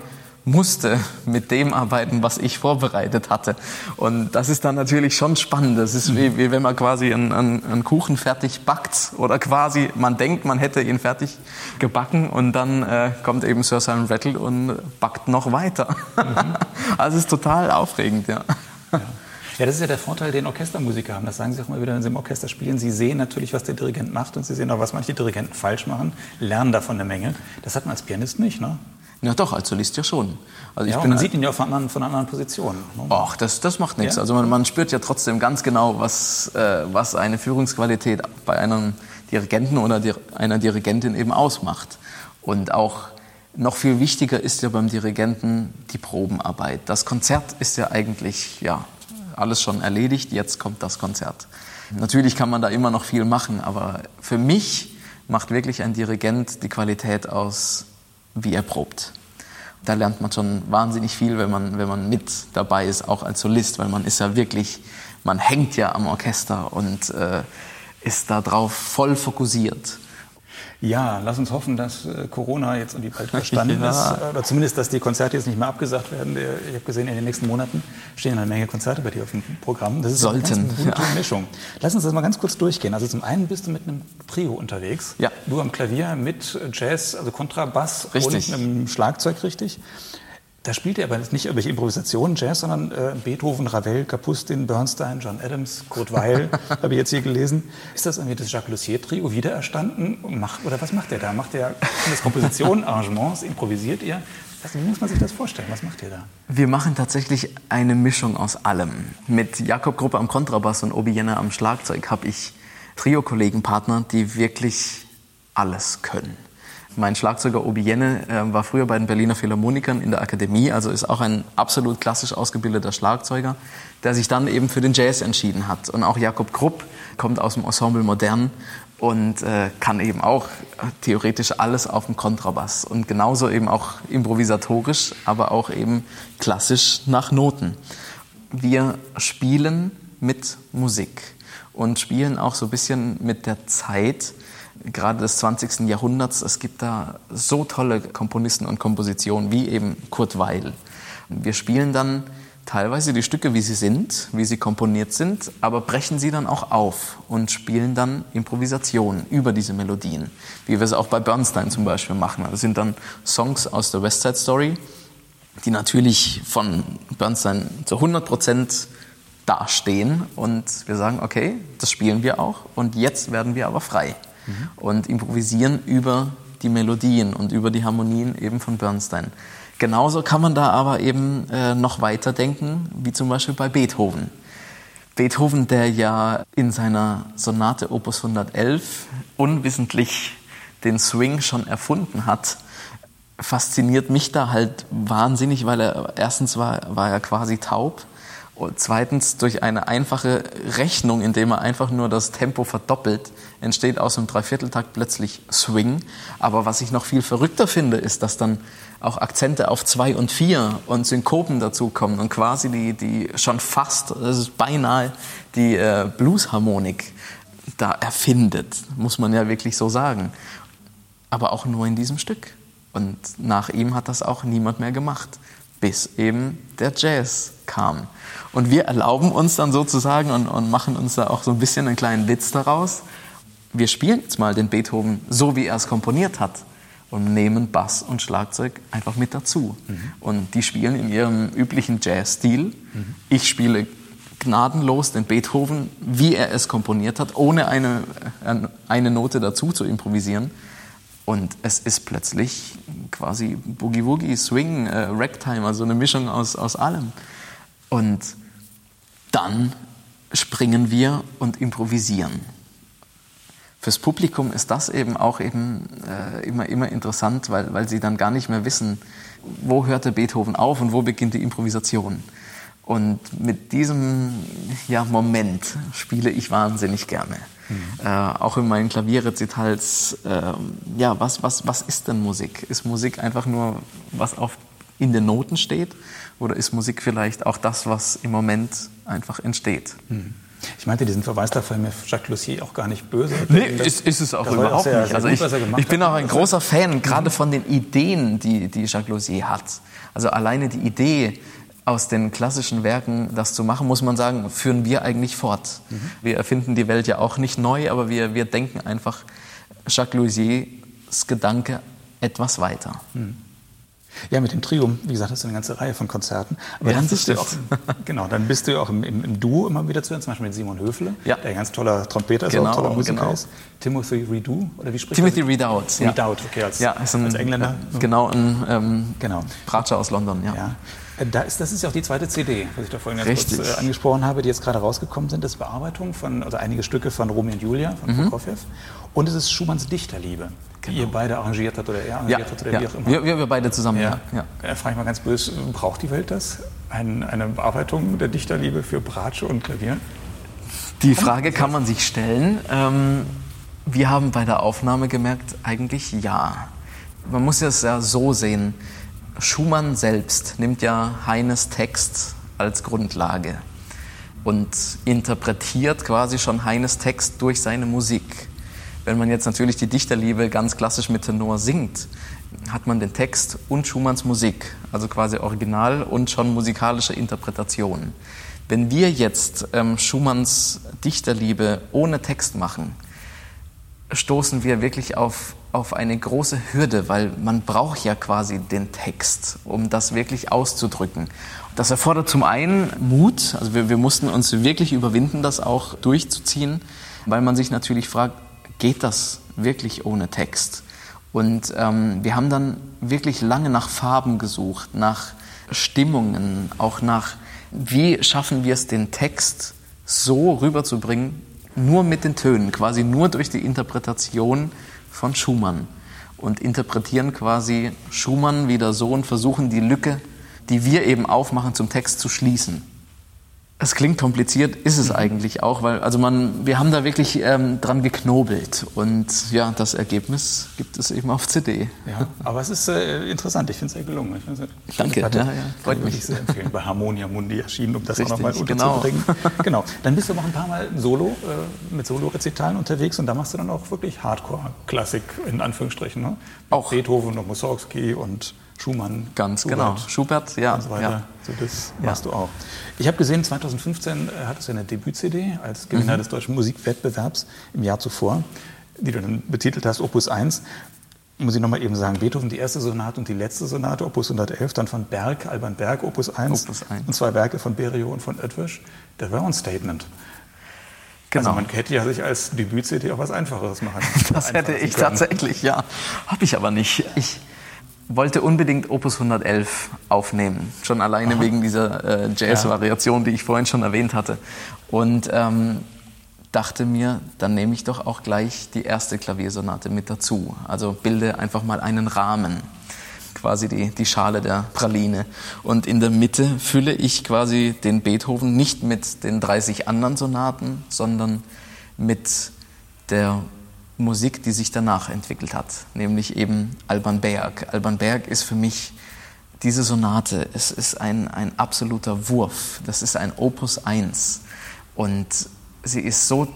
musste mit dem arbeiten, was ich vorbereitet hatte. Und das ist dann natürlich schon spannend. Das ist wie, wie wenn man quasi einen, einen, einen, Kuchen fertig backt oder quasi man denkt, man hätte ihn fertig gebacken und dann äh, kommt eben Sir Simon Rattle und backt noch weiter. Mhm. Also es ist total aufregend, ja. ja. Ja, das ist ja der Vorteil, den Orchestermusiker haben. Das sagen sie auch immer wieder, wenn sie im Orchester spielen. Sie sehen natürlich, was der Dirigent macht und sie sehen auch, was manche Dirigenten falsch machen, lernen davon eine Menge. Das hat man als Pianist nicht, ne? Ja doch, als Solist ja schon. Also ja, bin, man sieht ihn ja von anderen, von anderen Positionen. Ne? Ach, das, das macht nichts. Ja? Also man, man, spürt ja trotzdem ganz genau, was, äh, was eine Führungsqualität bei einem Dirigenten oder einer Dirigentin eben ausmacht. Und auch noch viel wichtiger ist ja beim Dirigenten die Probenarbeit. Das Konzert ist ja eigentlich ja alles schon erledigt, jetzt kommt das Konzert. Natürlich kann man da immer noch viel machen, aber für mich macht wirklich ein Dirigent die Qualität aus, wie er probt. Da lernt man schon wahnsinnig viel, wenn man, wenn man mit dabei ist, auch als Solist, weil man ist ja wirklich, man hängt ja am Orchester und äh, ist da drauf voll fokussiert. Ja, lass uns hoffen, dass äh, Corona jetzt irgendwie bald verstanden ja. ist. Oder zumindest, dass die Konzerte jetzt nicht mehr abgesagt werden. Ich habe gesehen, in den nächsten Monaten stehen eine Menge Konzerte bei dir auf dem Programm. Das ist Sollten, eine ganz gute ja. Mischung. Lass uns das mal ganz kurz durchgehen. Also zum einen bist du mit einem Trio unterwegs. Ja. Du am Klavier mit Jazz, also Kontrabass richtig. und einem Schlagzeug, richtig? Da spielt er aber nicht irgendwelche Improvisationen, Jazz, sondern äh, Beethoven, Ravel, Kapustin, Bernstein, John Adams, Kurt Weil, habe ich jetzt hier gelesen. Ist das irgendwie das Jacques Lussier-Trio wiedererstanden? Macht, oder was macht er da? Macht er das Kompositionen, Arrangements, improvisiert ihr? wie muss man sich das vorstellen? Was macht ihr da? Wir machen tatsächlich eine Mischung aus allem. Mit Jakob Gruppe am Kontrabass und Obi Jenner am Schlagzeug habe ich Trio-Kollegen, Partner, die wirklich alles können. Mein Schlagzeuger Obi Jenne äh, war früher bei den Berliner Philharmonikern in der Akademie, also ist auch ein absolut klassisch ausgebildeter Schlagzeuger, der sich dann eben für den Jazz entschieden hat. Und auch Jakob Krupp kommt aus dem Ensemble Modern und äh, kann eben auch theoretisch alles auf dem Kontrabass und genauso eben auch improvisatorisch, aber auch eben klassisch nach Noten. Wir spielen mit Musik und spielen auch so ein bisschen mit der Zeit gerade des 20. Jahrhunderts. Es gibt da so tolle Komponisten und Kompositionen wie eben Kurt Weil. Wir spielen dann teilweise die Stücke, wie sie sind, wie sie komponiert sind, aber brechen sie dann auch auf und spielen dann Improvisationen über diese Melodien, wie wir es auch bei Bernstein zum Beispiel machen. Das sind dann Songs aus der West Side Story, die natürlich von Bernstein zu 100 Prozent dastehen und wir sagen, okay, das spielen wir auch und jetzt werden wir aber frei und improvisieren über die Melodien und über die Harmonien eben von Bernstein. Genauso kann man da aber eben äh, noch weiter denken, wie zum Beispiel bei Beethoven. Beethoven, der ja in seiner Sonate Opus 111 unwissentlich den Swing schon erfunden hat, fasziniert mich da halt wahnsinnig, weil er erstens war, war er quasi taub zweitens, durch eine einfache Rechnung, indem er einfach nur das Tempo verdoppelt, entsteht aus dem Dreivierteltakt plötzlich Swing. Aber was ich noch viel verrückter finde, ist, dass dann auch Akzente auf zwei und vier und Synkopen dazukommen und quasi die, die schon fast, das ist beinahe die äh, Bluesharmonik da erfindet, muss man ja wirklich so sagen. Aber auch nur in diesem Stück. Und nach ihm hat das auch niemand mehr gemacht, bis eben der Jazz kam. Und wir erlauben uns dann sozusagen und, und machen uns da auch so ein bisschen einen kleinen Witz daraus. Wir spielen jetzt mal den Beethoven so, wie er es komponiert hat und nehmen Bass und Schlagzeug einfach mit dazu. Mhm. Und die spielen in ihrem üblichen Jazz-Stil. Mhm. Ich spiele gnadenlos den Beethoven, wie er es komponiert hat, ohne eine, eine Note dazu zu improvisieren. Und es ist plötzlich quasi Boogie-Woogie, Swing, äh, Ragtime, also eine Mischung aus, aus allem. Und dann springen wir und improvisieren. Fürs Publikum ist das eben auch eben, äh, immer, immer interessant, weil, weil sie dann gar nicht mehr wissen, wo hört der Beethoven auf und wo beginnt die Improvisation. Und mit diesem ja, Moment spiele ich wahnsinnig gerne. Mhm. Äh, auch in meinen Klavierrezitals, äh, ja, was, was, was ist denn Musik? Ist Musik einfach nur, was auf, in den Noten steht? Oder ist Musik vielleicht auch das, was im Moment einfach entsteht? Hm. Ich meinte diesen Verweis da mir Jacques Lussier auch gar nicht böse. Nee, ist, ist es auch überhaupt nicht. Also ich, ich, bin auch ein großer Fan, gerade von den Ideen, die, die Jacques Lussier hat. Also alleine die Idee, aus den klassischen Werken das zu machen, muss man sagen, führen wir eigentlich fort. Mhm. Wir erfinden die Welt ja auch nicht neu, aber wir, wir denken einfach Jacques Lussiers Gedanke etwas weiter. Mhm. Ja, mit dem Trio, wie gesagt, hast du eine ganze Reihe von Konzerten. Aber ja, dann bist du auch, genau, dann bist du auch im, im, im, Duo immer wieder zu hören, zum Beispiel mit Simon Höfle, ja. der ein ganz toller Trompeter ist, genau, auch toller Musiker genau. ist. Timothy Redu, oder wie spricht Timothy Redout. Ja. Redout, okay, als, ja, ist ein, als Engländer. Genau, ein ähm, genau. Pratscher aus London, ja. ja. Äh, da ist, das ist ja auch die zweite CD, was ich da vorhin ganz kurz äh, angesprochen habe, die jetzt gerade rausgekommen sind. Das ist Bearbeitung von, also einige Stücke von Romeo und Julia, von mhm. Prokofjew. Und es ist Schumanns Dichterliebe, genau. die ihr beide arrangiert habt oder er arrangiert ja, hat oder ja. wie auch immer. Wir, wir beide zusammen, ja. ja. Da frage ich mal ganz böse, braucht die Welt das? Ein, eine Bearbeitung der Dichterliebe für Bratsche und Klavier? Die Frage kann man sich stellen. Ähm, wir haben bei der Aufnahme gemerkt, eigentlich ja. Man muss es ja so sehen. Schumann selbst nimmt ja Heines Text als Grundlage und interpretiert quasi schon Heines Text durch seine Musik. Wenn man jetzt natürlich die Dichterliebe ganz klassisch mit Tenor singt, hat man den Text und Schumanns Musik, also quasi Original und schon musikalische Interpretation. Wenn wir jetzt ähm, Schumanns Dichterliebe ohne Text machen, stoßen wir wirklich auf, auf eine große Hürde, weil man braucht ja quasi den Text, um das wirklich auszudrücken. Das erfordert zum einen Mut, also wir, wir mussten uns wirklich überwinden, das auch durchzuziehen, weil man sich natürlich fragt, geht das wirklich ohne Text? Und ähm, wir haben dann wirklich lange nach Farben gesucht, nach Stimmungen, auch nach, wie schaffen wir es, den Text so rüberzubringen, nur mit den Tönen, quasi nur durch die Interpretation von Schumann. Und interpretieren quasi Schumann wieder so und versuchen die Lücke, die wir eben aufmachen, zum Text zu schließen. Es klingt kompliziert, ist es eigentlich auch, weil also man, wir haben da wirklich ähm, dran geknobelt und ja, das Ergebnis gibt es eben auf CD. Ja, aber es ist äh, interessant, ich finde es sehr gelungen. Ich Danke, hatte, ja, ja, freut mich. Ich sehr empfehlen. Bei Harmonia Mundi erschienen, um das Richtig, auch nochmal unterzubringen. Genau. genau. Dann bist du noch ein paar Mal solo, äh, mit Solo-Rezitalen unterwegs und da machst du dann auch wirklich Hardcore-Klassik in Anführungsstrichen. Ne? Auch Beethoven und Mussorgsky und Schumann. Ganz Schubert, genau. Schubert, ja. Und so weiter. Ja. So, das ja. machst du auch. Ich habe gesehen, 2015 hattest du eine Debüt-CD als Gewinner mhm. des Deutschen Musikwettbewerbs im Jahr zuvor, die du dann betitelt hast, Opus 1. Muss ich nochmal eben sagen, Beethoven die erste Sonate und die letzte Sonate, Opus 111, dann von Berg, Alban Berg, Opus 1, Opus 1. und zwei Werke von Berio und von Oetwisch. Das war ein Statement. Genau. Also man hätte ja sich als Debüt-CD auch was Einfacheres machen Das hätte ich können. tatsächlich, ja. Habe ich aber nicht. Ich wollte unbedingt Opus 111 aufnehmen, schon alleine Aha. wegen dieser äh, Jazz-Variation, die ich vorhin schon erwähnt hatte. Und ähm, dachte mir, dann nehme ich doch auch gleich die erste Klaviersonate mit dazu. Also bilde einfach mal einen Rahmen, quasi die, die Schale der Praline. Und in der Mitte fülle ich quasi den Beethoven nicht mit den 30 anderen Sonaten, sondern mit der Musik, die sich danach entwickelt hat, nämlich eben Alban Berg. Alban Berg ist für mich diese Sonate, es ist ein, ein absoluter Wurf, das ist ein Opus 1 und sie ist so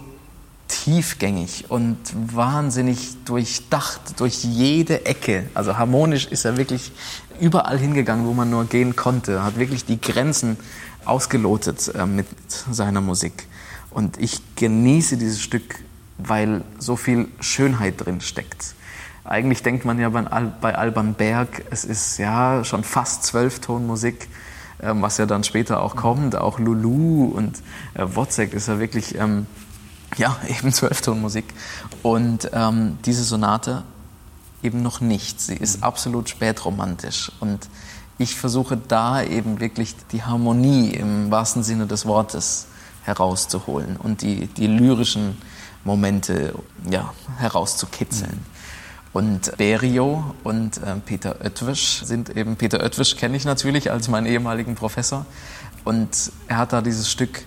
tiefgängig und wahnsinnig durchdacht durch jede Ecke. Also harmonisch ist er wirklich überall hingegangen, wo man nur gehen konnte, hat wirklich die Grenzen ausgelotet äh, mit seiner Musik. Und ich genieße dieses Stück weil so viel Schönheit drin steckt. Eigentlich denkt man ja bei Alban Berg, es ist ja schon fast Zwölftonmusik, ähm, was ja dann später auch kommt. Auch Lulu und äh, Wozzeck ist ja wirklich, ähm, ja, eben Zwölftonmusik. Und ähm, diese Sonate eben noch nicht. Sie ist absolut spätromantisch. Und ich versuche da eben wirklich die Harmonie im wahrsten Sinne des Wortes herauszuholen und die, die lyrischen Momente ja, herauszukitzeln. Und Berio und äh, Peter Oetwisch sind eben, Peter Oetwisch kenne ich natürlich als meinen ehemaligen Professor. Und er hat da dieses Stück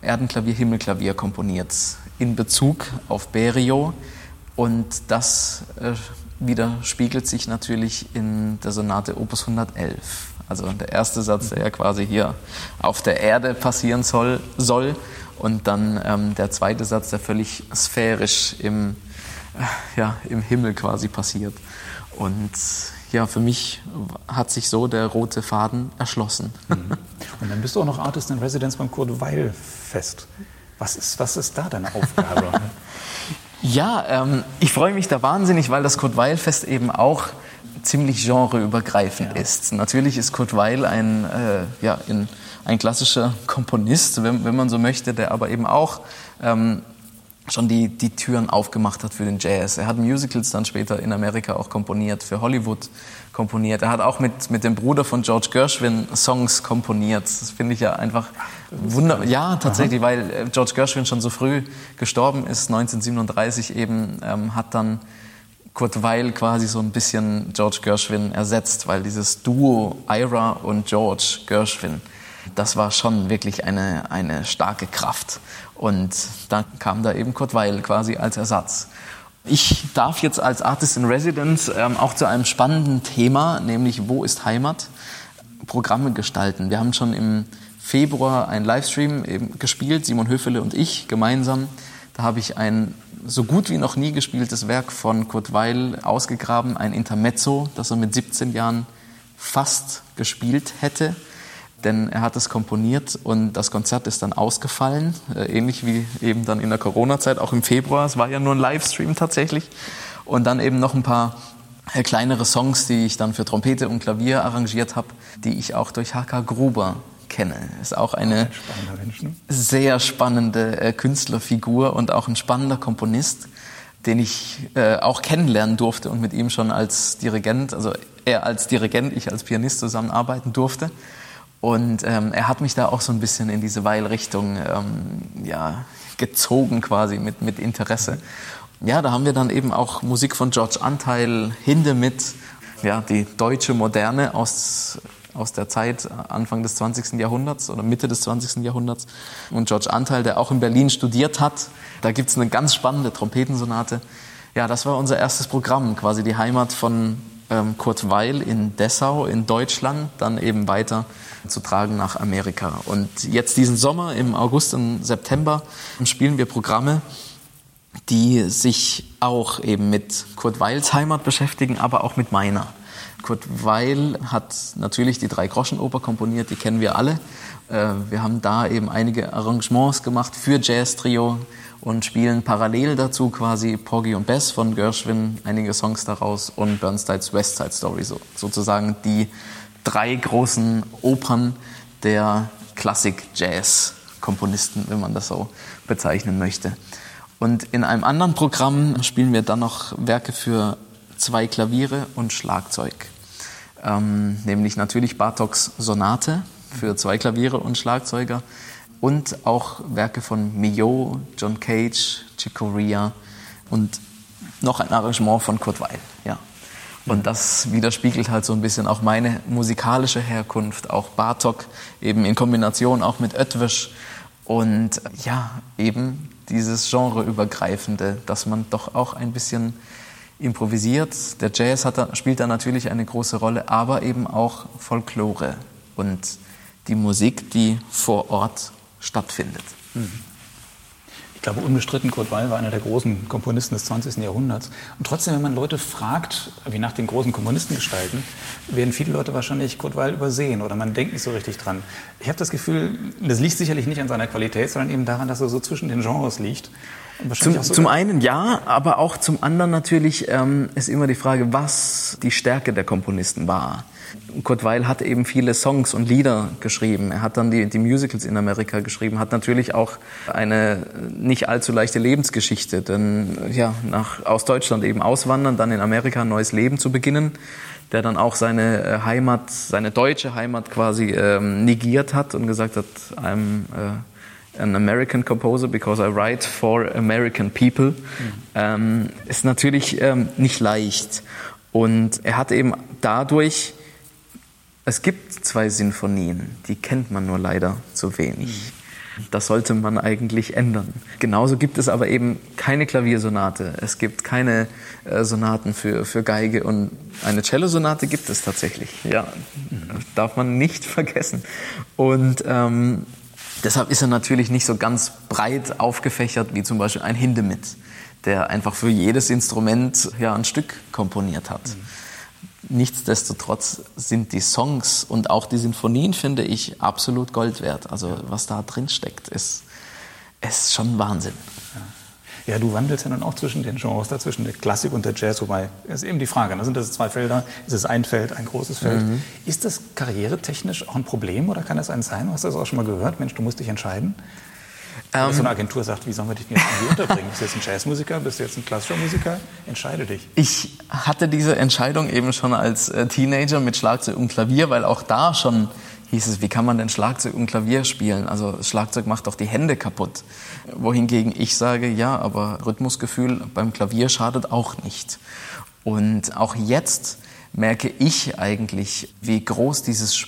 Erdenklavier, Himmelklavier komponiert in Bezug auf Berio. Und das äh, widerspiegelt sich natürlich in der Sonate Opus 111. Also der erste Satz, der ja quasi hier auf der Erde passieren soll, soll und dann ähm, der zweite Satz, der völlig sphärisch im, äh, ja, im Himmel quasi passiert. Und ja, für mich hat sich so der rote Faden erschlossen. Mhm. Und dann bist du auch noch Artist in Residence beim Kurt Weil Fest. Was ist, was ist da deine Aufgabe? ja, ähm, ich freue mich da wahnsinnig, weil das Kurt Weil Fest eben auch ziemlich genreübergreifend ja. ist. Natürlich ist Kurt Weil ein, äh, ja, in ein klassischer Komponist, wenn, wenn, man so möchte, der aber eben auch ähm, schon die, die Türen aufgemacht hat für den Jazz. Er hat Musicals dann später in Amerika auch komponiert, für Hollywood komponiert. Er hat auch mit, mit dem Bruder von George Gershwin Songs komponiert. Das finde ich ja einfach wunderbar. Ja, tatsächlich, Aha. weil äh, George Gershwin schon so früh gestorben ist, 1937 eben, ähm, hat dann Kurt Weil quasi so ein bisschen George Gershwin ersetzt, weil dieses Duo Ira und George Gershwin, das war schon wirklich eine, eine starke Kraft. Und dann kam da eben Kurt Weil quasi als Ersatz. Ich darf jetzt als Artist in Residence ähm, auch zu einem spannenden Thema, nämlich Wo ist Heimat, Programme gestalten. Wir haben schon im Februar einen Livestream eben gespielt, Simon Höfele und ich gemeinsam. Da habe ich ein so gut wie noch nie gespieltes Werk von Kurt Weil ausgegraben, ein Intermezzo, das er mit 17 Jahren fast gespielt hätte denn er hat es komponiert und das Konzert ist dann ausgefallen, äh, ähnlich wie eben dann in der Corona-Zeit, auch im Februar. Es war ja nur ein Livestream tatsächlich. Und dann eben noch ein paar äh, kleinere Songs, die ich dann für Trompete und Klavier arrangiert habe, die ich auch durch H.K. Gruber kenne. Ist auch eine ne? sehr spannende äh, Künstlerfigur und auch ein spannender Komponist, den ich auch kennenlernen durfte und mit ihm schon als Dirigent, also er als Dirigent, ich als Pianist zusammenarbeiten durfte. Und ähm, er hat mich da auch so ein bisschen in diese Weilrichtung ähm, ja, gezogen quasi mit, mit Interesse. Ja, da haben wir dann eben auch Musik von George Anteil, Hinde mit, ja, die deutsche Moderne aus, aus der Zeit Anfang des 20. Jahrhunderts oder Mitte des 20. Jahrhunderts. Und George Anteil, der auch in Berlin studiert hat, da gibt's eine ganz spannende Trompetensonate. Ja, das war unser erstes Programm, quasi die Heimat von ähm, Kurt Weil in Dessau in Deutschland, dann eben weiter zu tragen nach Amerika. Und jetzt diesen Sommer, im August und September, spielen wir Programme, die sich auch eben mit Kurt Weils Heimat beschäftigen, aber auch mit meiner. Kurt Weil hat natürlich die Drei-Groschen-Oper komponiert, die kennen wir alle. Äh, wir haben da eben einige Arrangements gemacht für Jazz-Trio und spielen parallel dazu quasi Porgy und Bess von Gershwin, einige Songs daraus und Bernsteins West Side Story, so, sozusagen die drei großen Opern der Klassik-Jazz-Komponisten, wenn man das so bezeichnen möchte. Und in einem anderen Programm spielen wir dann noch Werke für zwei Klaviere und Schlagzeug. Ähm, nämlich natürlich Bartoks Sonate für zwei Klaviere und Schlagzeuger und auch Werke von Mio, John Cage, Chick Corea und noch ein Arrangement von Kurt Weil. Ja. Und das widerspiegelt halt so ein bisschen auch meine musikalische Herkunft, auch Bartok eben in Kombination auch mit Ötwisch und ja, eben dieses genreübergreifende, dass man doch auch ein bisschen improvisiert. Der Jazz hat, spielt da natürlich eine große Rolle, aber eben auch Folklore und die Musik, die vor Ort stattfindet. Mhm. Ich glaube, unbestritten, Kurt Weil war einer der großen Komponisten des 20. Jahrhunderts. Und trotzdem, wenn man Leute fragt, wie nach den großen Komponisten gestalten, werden viele Leute wahrscheinlich Kurt Weil übersehen oder man denkt nicht so richtig dran. Ich habe das Gefühl, das liegt sicherlich nicht an seiner Qualität, sondern eben daran, dass er so zwischen den Genres liegt. Zum, zum, einen ja, aber auch zum anderen natürlich ähm, ist immer die Frage, was die Stärke der Komponisten war. Kurt Weil hat eben viele Songs und Lieder geschrieben. Er hat dann die, die, Musicals in Amerika geschrieben, hat natürlich auch eine nicht allzu leichte Lebensgeschichte, denn ja, nach, aus Deutschland eben auswandern, dann in Amerika ein neues Leben zu beginnen, der dann auch seine äh, Heimat, seine deutsche Heimat quasi ähm, negiert hat und gesagt hat, I'm äh, an American composer because I write for American people, mhm. ähm, ist natürlich ähm, nicht leicht. Und er hat eben dadurch es gibt zwei Sinfonien, die kennt man nur leider zu wenig. Das sollte man eigentlich ändern. Genauso gibt es aber eben keine Klaviersonate. Es gibt keine äh, Sonaten für, für Geige und eine Cellosonate gibt es tatsächlich. Ja, darf man nicht vergessen. Und ähm, deshalb ist er natürlich nicht so ganz breit aufgefächert wie zum Beispiel ein Hindemith, der einfach für jedes Instrument ja ein Stück komponiert hat. Mhm. Nichtsdestotrotz sind die Songs und auch die Sinfonien, finde ich, absolut Gold wert. Also was da drin steckt, ist, ist schon Wahnsinn. Ja. du wandelst ja dann auch zwischen den Genres, zwischen der Klassik und der Jazz, wobei ist eben die Frage, da ne? sind das zwei Felder, ist es ein Feld, ein großes Feld. Mhm. Ist das karrieretechnisch auch ein Problem oder kann das eins sein? Hast du das auch schon mal gehört? Mensch, du musst dich entscheiden. Ähm, so eine Agentur sagt, wie sollen wir dich jetzt irgendwie unterbringen? Bist du jetzt ein Jazzmusiker? Bist du jetzt ein klassischer Musiker? Entscheide dich. Ich hatte diese Entscheidung eben schon als äh, Teenager mit Schlagzeug und Klavier, weil auch da schon hieß es, wie kann man denn Schlagzeug und Klavier spielen? Also Schlagzeug macht doch die Hände kaputt. Wohingegen ich sage, ja, aber Rhythmusgefühl beim Klavier schadet auch nicht. Und auch jetzt merke ich eigentlich, wie groß dieses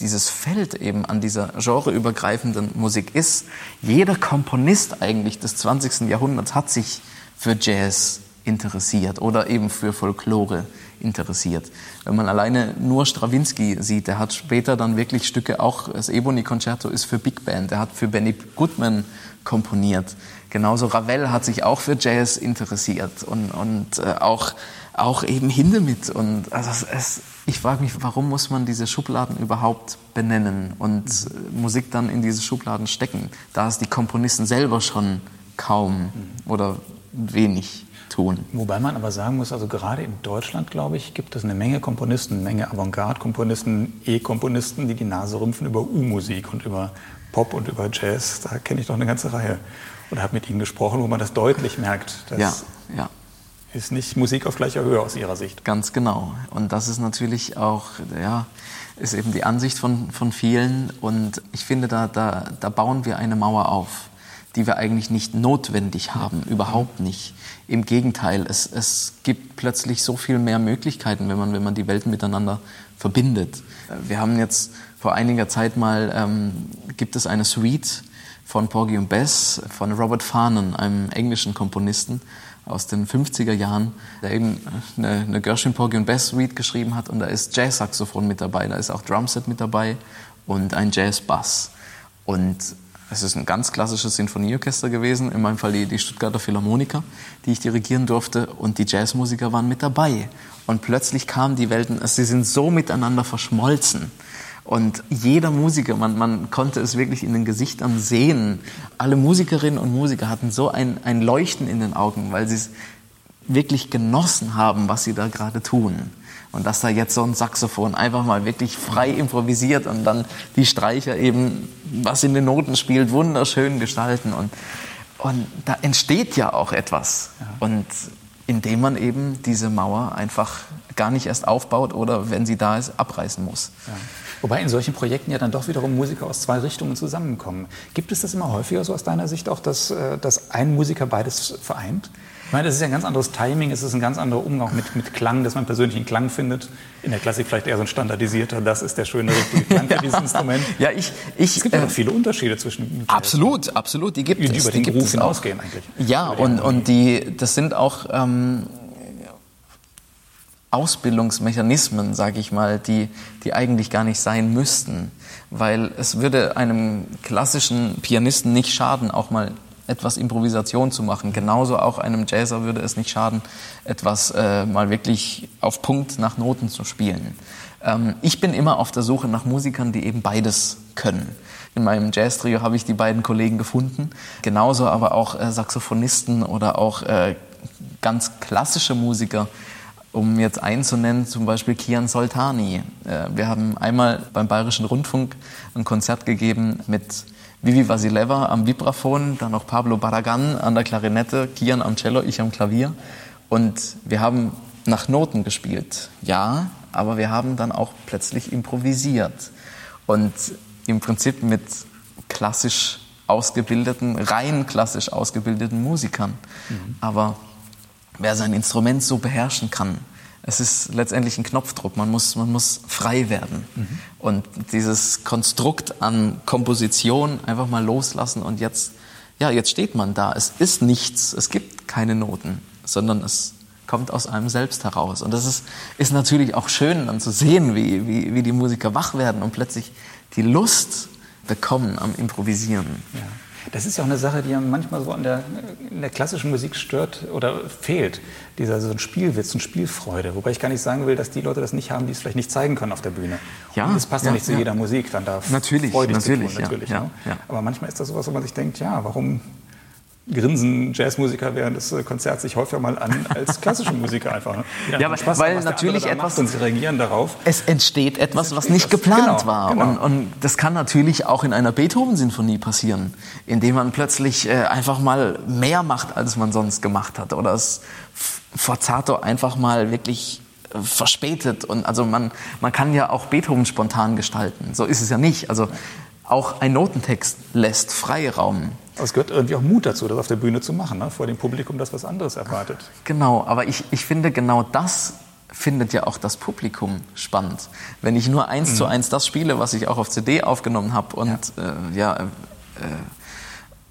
dieses Feld eben an dieser genreübergreifenden Musik ist. Jeder Komponist eigentlich des 20. Jahrhunderts hat sich für Jazz interessiert oder eben für Folklore interessiert. Wenn man alleine nur Stravinsky sieht, der hat später dann wirklich Stücke, auch das Ebony-Konzerto ist für Big Band, der hat für Benny Goodman komponiert. Genauso Ravel hat sich auch für Jazz interessiert und, und äh, auch, auch eben Hindemith. Und also es, es, ich frage mich, warum muss man diese Schubladen überhaupt benennen und mhm. Musik dann in diese Schubladen stecken, da es die Komponisten selber schon kaum oder wenig tun. Wobei man aber sagen muss, also gerade in Deutschland, glaube ich, gibt es eine Menge Komponisten, eine Menge Avantgarde-Komponisten, E-Komponisten, die die Nase rümpfen über U-Musik und über Pop und über Jazz. Da kenne ich doch eine ganze Reihe. Oder habe mit ihnen gesprochen, wo man das deutlich merkt. Ja, ja. ist nicht Musik auf gleicher Höhe aus ihrer Sicht. Ganz genau. Und das ist natürlich auch, ja, ist eben die Ansicht von, von vielen. Und ich finde, da, da, da bauen wir eine Mauer auf die wir eigentlich nicht notwendig haben, überhaupt nicht. Im Gegenteil, es, es gibt plötzlich so viel mehr Möglichkeiten, wenn man, wenn man die Welten miteinander verbindet. Wir haben jetzt vor einiger Zeit mal, ähm, gibt es eine Suite von Porgy und Bess, von Robert Farnon, einem englischen Komponisten aus den 50er Jahren, der eben eine, eine Gershwin Porgy und Bess Suite geschrieben hat und da ist Jazz-Saxophon mit dabei, da ist auch Drumset mit dabei und ein Jazz-Bass. Und es ist ein ganz klassisches Sinfonieorchester gewesen, in meinem Fall die, die Stuttgarter Philharmoniker, die ich dirigieren durfte und die Jazzmusiker waren mit dabei. Und plötzlich kamen die Welten, sie sind so miteinander verschmolzen. Und jeder Musiker, man, man konnte es wirklich in den Gesichtern sehen. Alle Musikerinnen und Musiker hatten so ein, ein Leuchten in den Augen, weil sie es wirklich genossen haben, was sie da gerade tun. Und dass da jetzt so ein Saxophon einfach mal wirklich frei improvisiert und dann die Streicher eben, was in den Noten spielt, wunderschön gestalten. Und, und da entsteht ja auch etwas. Ja. Und indem man eben diese Mauer einfach gar nicht erst aufbaut oder, wenn sie da ist, abreißen muss. Ja. Wobei in solchen Projekten ja dann doch wiederum Musiker aus zwei Richtungen zusammenkommen. Gibt es das immer häufiger so aus deiner Sicht auch, dass, äh, dass ein Musiker beides vereint? Ich meine, das ist ja ein ganz anderes Timing, es ist ein ganz anderer Umgang mit, mit Klang, dass man persönlichen Klang findet. In der Klassik vielleicht eher so ein standardisierter, das ist der schöne richtige Klang für dieses Instrument. Ja, ich, ich, es gibt ja äh, viele Unterschiede zwischen. Absolut, absolut, die gibt die, es. Die über den Beruf hinausgehen eigentlich. Ja, und, und die, das sind auch ähm, Ausbildungsmechanismen, sage ich mal, die, die eigentlich gar nicht sein müssten. Weil es würde einem klassischen Pianisten nicht schaden, auch mal etwas Improvisation zu machen. Genauso auch einem Jazzer würde es nicht schaden, etwas äh, mal wirklich auf Punkt nach Noten zu spielen. Ähm, ich bin immer auf der Suche nach Musikern, die eben beides können. In meinem Jazz-Trio habe ich die beiden Kollegen gefunden. Genauso aber auch äh, Saxophonisten oder auch äh, ganz klassische Musiker, um jetzt einen zu nennen, zum Beispiel Kian Soltani. Äh, wir haben einmal beim Bayerischen Rundfunk ein Konzert gegeben mit Vivi Vasileva am Vibraphon, dann noch Pablo Barragan an der Klarinette, Kian am Cello, ich am Klavier. Und wir haben nach Noten gespielt, ja, aber wir haben dann auch plötzlich improvisiert. Und im Prinzip mit klassisch ausgebildeten, rein klassisch ausgebildeten Musikern. Mhm. Aber wer sein Instrument so beherrschen kann, es ist letztendlich ein Knopfdruck. Man muss, man muss frei werden. Mhm. Und dieses Konstrukt an Komposition einfach mal loslassen und jetzt, ja, jetzt steht man da. Es ist nichts. Es gibt keine Noten, sondern es kommt aus einem selbst heraus. Und das ist, ist natürlich auch schön dann zu sehen, wie, wie, wie die Musiker wach werden und plötzlich die Lust bekommen am Improvisieren. Ja. Das ist ja auch eine Sache, die ja manchmal so an der, in der klassischen Musik stört oder fehlt. Dieser so ein Spielwitz, eine Spielfreude. Wobei ich gar nicht sagen will, dass die Leute das nicht haben, die es vielleicht nicht zeigen können auf der Bühne. Ja, und das passt ja, ja nicht zu jeder Musik, dann darf natürlich, freudig natürlich, zu tun, natürlich. Ja, ne? Aber manchmal ist das sowas, wo man sich denkt, ja, warum grinsen Jazzmusiker während des äh, Konzerts sich häufiger mal an als klassische Musiker einfach. Ne? Ja, aber Spaß weil natürlich etwas und sie reagieren darauf. Es entsteht etwas, was nicht geplant genau, war genau. Und, und, das kann natürlich auch in einer Beethoven-Sinfonie passieren, indem man plötzlich äh, einfach mal mehr macht, als man sonst gemacht hat oder es Forzato einfach mal wirklich äh, verspätet und also man man kann ja auch Beethoven spontan gestalten. So ist es ja nicht. Also auch ein Notentext lässt Freiraum. Aber es gehört irgendwie auch Mut dazu, das auf der Bühne zu machen, ne? vor dem Publikum, das was anderes erwartet. Genau, aber ich, ich finde genau das findet ja auch das Publikum spannend. Wenn ich nur eins mhm. zu eins das spiele, was ich auch auf CD aufgenommen habe und ja, äh, ja äh,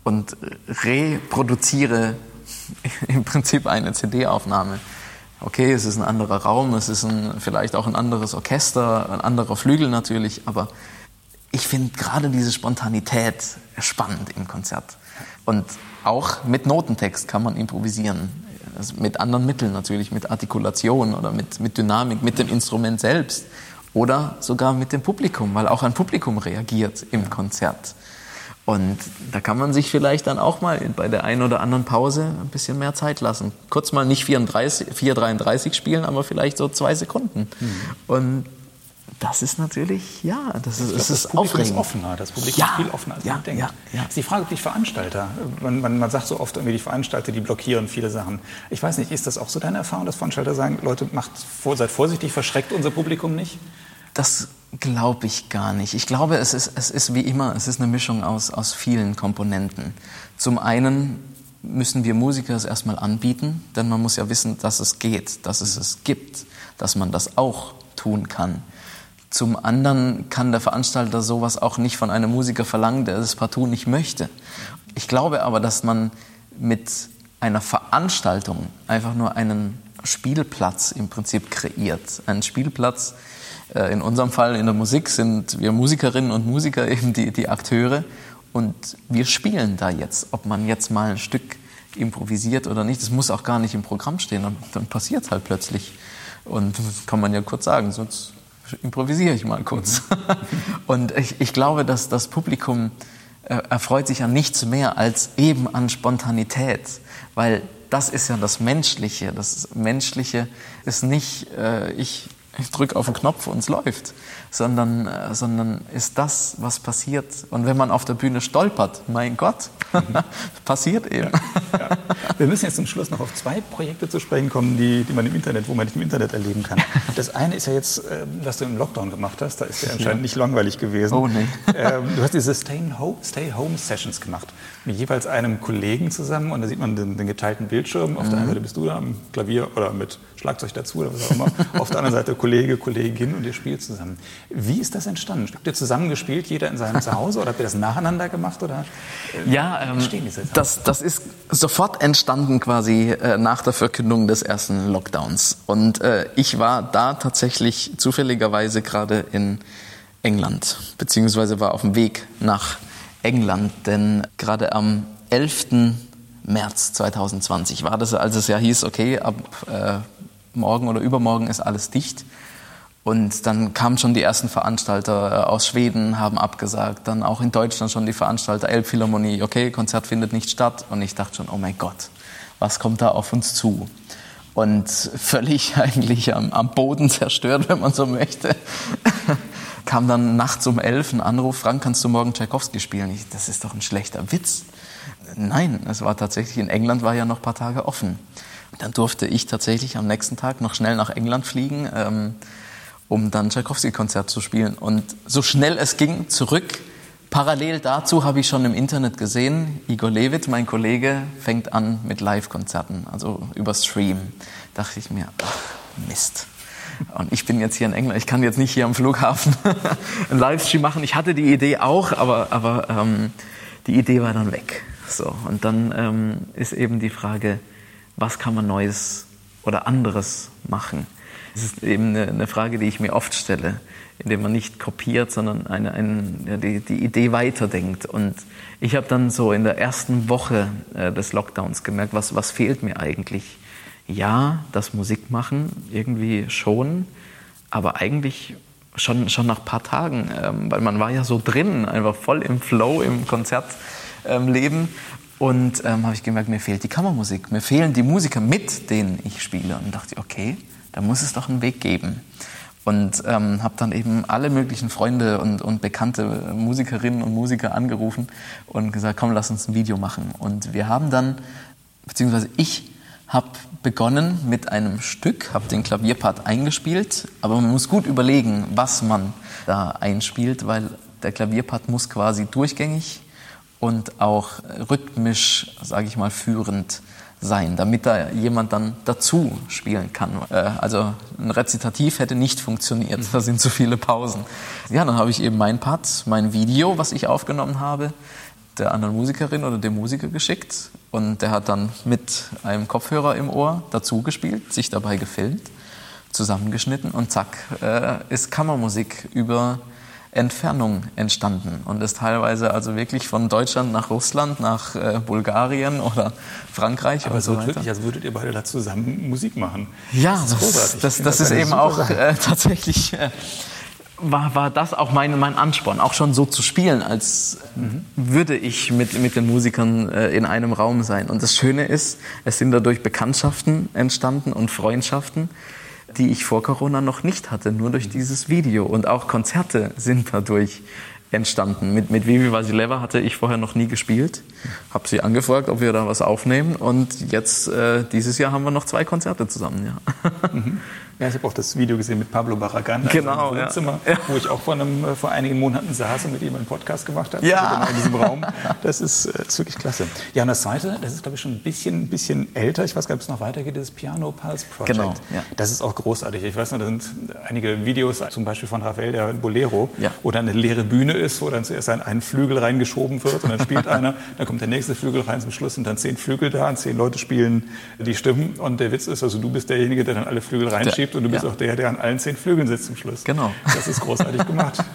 und reproduziere im Prinzip eine CD-Aufnahme. Okay, es ist ein anderer Raum, es ist ein, vielleicht auch ein anderes Orchester, ein anderer Flügel natürlich, aber ich finde gerade diese Spontanität spannend im Konzert. Und auch mit Notentext kann man improvisieren. Also mit anderen Mitteln natürlich, mit Artikulation oder mit, mit Dynamik, mit dem Instrument selbst oder sogar mit dem Publikum, weil auch ein Publikum reagiert im Konzert. Und da kann man sich vielleicht dann auch mal bei der einen oder anderen Pause ein bisschen mehr Zeit lassen. Kurz mal nicht 4,33 spielen, aber vielleicht so zwei Sekunden. Mhm. Und das ist natürlich, ja, das ist, das, ist das Publikum aufregend. ist offener, das Publikum ja, ist viel offener, als ja, man denkt. Ja, ja. Das ist die Frage, ob die Veranstalter, man, man, man, sagt so oft irgendwie, die Veranstalter, die blockieren viele Sachen. Ich weiß nicht, ist das auch so deine Erfahrung, dass Veranstalter sagen, Leute, macht, seid vorsichtig, verschreckt unser Publikum nicht? Das glaube ich gar nicht. Ich glaube, es ist, es ist wie immer, es ist eine Mischung aus, aus vielen Komponenten. Zum einen müssen wir Musiker es erstmal anbieten, denn man muss ja wissen, dass es geht, dass es es gibt, dass man das auch tun kann. Zum anderen kann der Veranstalter sowas auch nicht von einem Musiker verlangen, der es partout nicht möchte. Ich glaube aber, dass man mit einer Veranstaltung einfach nur einen Spielplatz im Prinzip kreiert. Einen Spielplatz, äh, in unserem Fall in der Musik sind wir Musikerinnen und Musiker eben die, die Akteure und wir spielen da jetzt. Ob man jetzt mal ein Stück improvisiert oder nicht, das muss auch gar nicht im Programm stehen, dann, dann passiert es halt plötzlich. Und das kann man ja kurz sagen, sonst improvisiere ich mal kurz. Und ich, ich glaube, dass das Publikum äh, erfreut sich an nichts mehr als eben an Spontanität, weil das ist ja das Menschliche. Das Menschliche ist nicht, äh, ich, ich drücke auf den Knopf und es läuft, sondern, äh, sondern ist das, was passiert. Und wenn man auf der Bühne stolpert, mein Gott, passiert eben. Ja, ja. Wir müssen jetzt zum Schluss noch auf zwei Projekte zu sprechen kommen, die, die man im Internet, wo man nicht im Internet erleben kann. Das eine ist ja jetzt, äh, was du im Lockdown gemacht hast. Da ist ja anscheinend ja. nicht langweilig gewesen. Oh nee. Ähm, du hast diese Stay Home, Stay Home Sessions gemacht mit jeweils einem Kollegen zusammen und da sieht man den, den geteilten Bildschirm. Auf mhm. der einen Seite bist du da am Klavier oder mit Schlagzeug dazu oder was auch immer. auf der anderen Seite Kollege, Kollegin und ihr spielt zusammen. Wie ist das entstanden? Habt ihr zusammen gespielt, jeder in seinem Zuhause oder habt ihr das nacheinander gemacht? Oder, äh, ja, ähm, das, das ist sofort entstanden quasi äh, nach der Verkündung des ersten Lockdowns. Und äh, ich war da tatsächlich zufälligerweise gerade in England, beziehungsweise war auf dem Weg nach England, denn gerade am 11. März 2020 war das, als es ja hieß, okay, ab äh, morgen oder übermorgen ist alles dicht. Und dann kamen schon die ersten Veranstalter äh, aus Schweden, haben abgesagt. Dann auch in Deutschland schon die Veranstalter Elbphilharmonie, okay, Konzert findet nicht statt. Und ich dachte schon, oh mein Gott, was kommt da auf uns zu? Und völlig eigentlich am, am Boden zerstört, wenn man so möchte, kam dann nachts um elf ein Anruf, Frank, kannst du morgen Tchaikovsky spielen? Ich, das ist doch ein schlechter Witz. Nein, es war tatsächlich, in England war ja noch ein paar Tage offen. Dann durfte ich tatsächlich am nächsten Tag noch schnell nach England fliegen, ähm, um dann Tchaikovsky-Konzert zu spielen. Und so schnell es ging, zurück. Parallel dazu habe ich schon im Internet gesehen, Igor Levit, mein Kollege, fängt an mit Live-Konzerten, also über Stream. Da dachte ich mir, ach, Mist. Und ich bin jetzt hier in England, ich kann jetzt nicht hier am Flughafen einen Livestream machen. Ich hatte die Idee auch, aber, aber ähm, die Idee war dann weg. So, und dann ähm, ist eben die Frage, was kann man Neues oder anderes machen? Das ist eben eine, Frage, die ich mir oft stelle, indem man nicht kopiert, sondern eine, eine, die, die, Idee weiterdenkt. Und ich habe dann so in der ersten Woche äh, des Lockdowns gemerkt, was, was fehlt mir eigentlich? Ja, das Musikmachen irgendwie schon, aber eigentlich schon, schon nach ein paar Tagen, ähm, weil man war ja so drin, einfach voll im Flow, im Konzertleben. Ähm, Und ähm, habe ich gemerkt, mir fehlt die Kammermusik, mir fehlen die Musiker, mit denen ich spiele. Und dachte, okay, da muss es doch einen Weg geben. Und ähm, habe dann eben alle möglichen Freunde und, und bekannte Musikerinnen und Musiker angerufen und gesagt, komm, lass uns ein Video machen. Und wir haben dann, beziehungsweise ich habe begonnen mit einem Stück, habe den Klavierpart eingespielt, aber man muss gut überlegen, was man da einspielt, weil der Klavierpart muss quasi durchgängig und auch rhythmisch, sage ich mal, führend sein, damit da jemand dann dazu spielen kann. Äh, also ein Rezitativ hätte nicht funktioniert, da sind zu viele Pausen. Ja, dann habe ich eben mein Part, mein Video, was ich aufgenommen habe, der anderen Musikerin oder dem Musiker geschickt und der hat dann mit einem Kopfhörer im Ohr dazu gespielt, sich dabei gefilmt, zusammengeschnitten und zack, äh, ist Kammermusik über Entfernung entstanden und ist teilweise also wirklich von Deutschland nach Russland, nach äh, Bulgarien oder Frankreich Aber und so weiter. wirklich, als würdet ihr beide da zusammen Musik machen. Ja, das ist das, das, das, ist eben auch äh, tatsächlich, äh, war, war das auch mein, mein Ansporn, auch schon so zu spielen, als würde ich mit, mit den Musikern äh, in einem Raum sein. Und das Schöne ist, es sind dadurch Bekanntschaften entstanden und Freundschaften, die ich vor Corona noch nicht hatte, nur durch dieses Video. Und auch Konzerte sind dadurch entstanden. Mit, mit Vivi Vasileva hatte ich vorher noch nie gespielt. Habe sie angefragt, ob wir da was aufnehmen. Und jetzt, äh, dieses Jahr haben wir noch zwei Konzerte zusammen. Ja. Ja, ich habe auch das Video gesehen mit Pablo Barragan Genau, im. Wohnzimmer, Ja. wo ich auch vor, einem, äh, vor einigen Monaten saß und mit ihm einen Podcast gemacht habe. Ja. Also genau in diesem Raum. Das ist, äh, das ist wirklich klasse. Ja, und das zweite, das ist glaube ich schon ein bisschen, bisschen älter. Ich weiß gar nicht, ob es noch weitergeht, das Piano Pulse Project. Genau, ja. Das ist auch großartig. Ich weiß noch, da sind einige Videos, zum Beispiel von Rafael, der Bolero, Ja. dann eine leere Bühne ist, wo dann zuerst ein, ein Flügel reingeschoben wird und dann spielt einer, dann kommt der nächste Flügel rein zum Schluss sind dann zehn Flügel da und zehn Leute spielen die Stimmen. Und der Witz ist, also du bist derjenige, der dann alle Flügel reinschiebt und du bist ja. auch der, der an allen zehn Flügeln sitzt zum Schluss. Genau. Das ist großartig gemacht.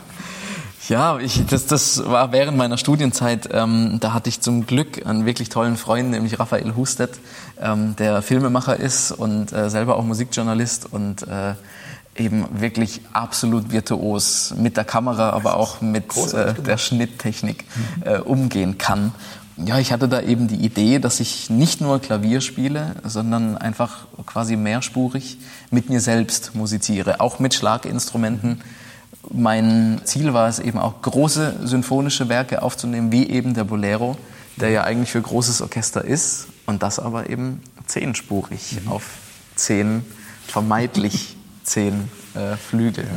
Ja, ich, das, das war während meiner Studienzeit. Ähm, da hatte ich zum Glück einen wirklich tollen Freund, nämlich Raphael Hustet, ähm, der Filmemacher ist und äh, selber auch Musikjournalist und äh, eben wirklich absolut virtuos mit der Kamera, aber auch mit äh, der Schnitttechnik äh, umgehen kann. Ja, ich hatte da eben die Idee, dass ich nicht nur Klavier spiele, sondern einfach quasi mehrspurig mit mir selbst musiziere, auch mit Schlaginstrumenten. Mein Ziel war es eben auch große symphonische Werke aufzunehmen, wie eben der Bolero, der ja eigentlich für großes Orchester ist und das aber eben zehnspurig auf zehn, vermeintlich zehn äh, Flügeln.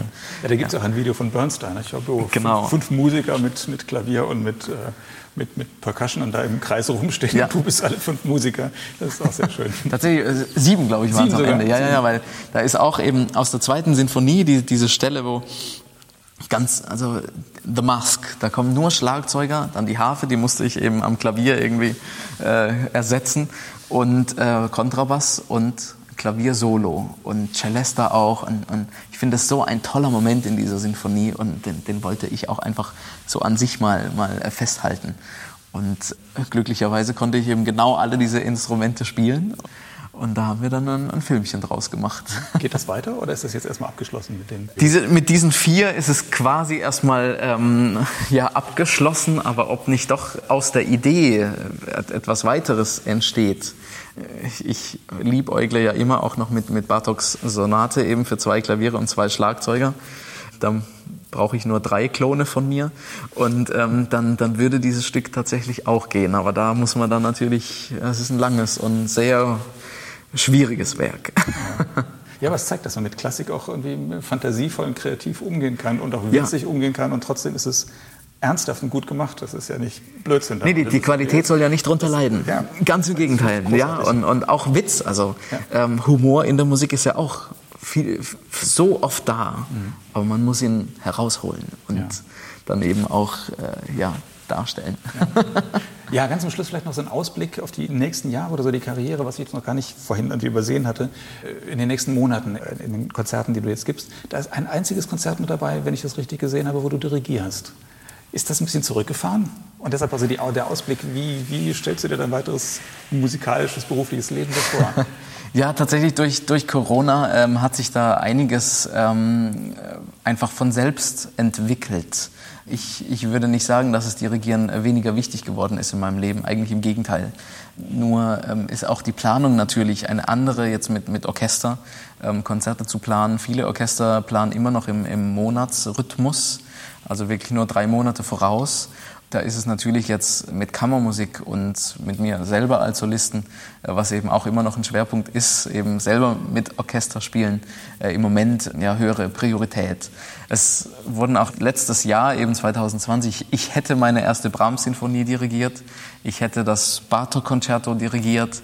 Ja, da gibt es auch ein Video von Bernstein. Ich glaube, wo Genau. fünf, fünf Musiker mit, mit Klavier und mit, äh, mit, mit Percussion und da im Kreis rumstehen. Ja. Du bist alle fünf Musiker. Das ist auch sehr schön. Tatsächlich, äh, sieben, glaube ich, waren es am. Ende. Ja, ja, ja, weil da ist auch eben aus der zweiten Sinfonie die, diese Stelle, wo ganz, also The Mask, da kommen nur Schlagzeuger, dann die Harfe, die musste ich eben am Klavier irgendwie äh, ersetzen und äh, Kontrabass und Klavier-Solo und Celesta auch. Und, und ich finde das so ein toller Moment in dieser Sinfonie und den, den wollte ich auch einfach so an sich mal, mal festhalten. Und glücklicherweise konnte ich eben genau alle diese Instrumente spielen. Und da haben wir dann ein, ein Filmchen draus gemacht. Geht das weiter oder ist das jetzt erstmal abgeschlossen mit den Diese, mit diesen vier ist es quasi erstmal ähm, ja, abgeschlossen, aber ob nicht doch aus der Idee äh, etwas weiteres entsteht. Ich, liebäugle ja immer auch noch mit, mit Bartoks Sonate eben für zwei Klaviere und zwei Schlagzeuger. Da brauche ich nur drei Klone von mir und ähm, dann, dann würde dieses Stück tatsächlich auch gehen. Aber da muss man dann natürlich, es ist ein langes und sehr schwieriges Werk. Ja, aber es zeigt, dass man mit Klassik auch irgendwie fantasievoll und kreativ umgehen kann und auch Ja. witzig umgehen kann und trotzdem ist es ernsthaft und gut gemacht. Das ist ja nicht Blödsinn. Nee, die, die Qualität soll ja nicht drunter leiden. Ja. Ganz im Gegenteil. Ja, und, und auch Witz. Also ähm, Humor in der Musik ist ja auch viel, so oft da, aber man muss ihn herausholen und Ja. dann eben auch äh, ja, darstellen. Ja, ganz zum Schluss vielleicht noch so ein Ausblick auf die nächsten Jahre oder so die Karriere, was ich jetzt noch gar nicht vorhin irgendwie übersehen hatte, äh, in den nächsten Monaten, äh, in den Konzerten, die du jetzt gibst. Da ist ein einziges Konzert mit dabei, wenn ich das richtig gesehen habe, wo du dirigierst. Ist das ein bisschen zurückgefahren? Und deshalb also die, der Ausblick, wie, wie stellst du dir dein weiteres musikalisches, berufliches Leben vor? Ja, tatsächlich durch, durch Corona ähm, hat sich da einiges ähm, einfach von selbst entwickelt. Ich, ich würde nicht sagen, dass es Dirigieren weniger wichtig geworden ist in meinem Leben, eigentlich im Gegenteil. Nur ähm, ist auch die Planung natürlich eine andere, jetzt mit, mit Orchester ähm, Konzerte zu planen. Viele Orchester planen immer noch im, im Monatsrhythmus, also wirklich nur drei Monate voraus. Da ist es natürlich jetzt mit Kammermusik und mit mir selber als Solisten, äh, was eben auch immer noch ein Schwerpunkt ist, eben selber mit Orchester spielen, äh, im Moment ja höhere Priorität. Es wurden auch letztes Jahr, eben 2020, ich hätte meine erste Brahms-Sinfonie dirigiert, ich hätte das Bartok-Konzerto dirigiert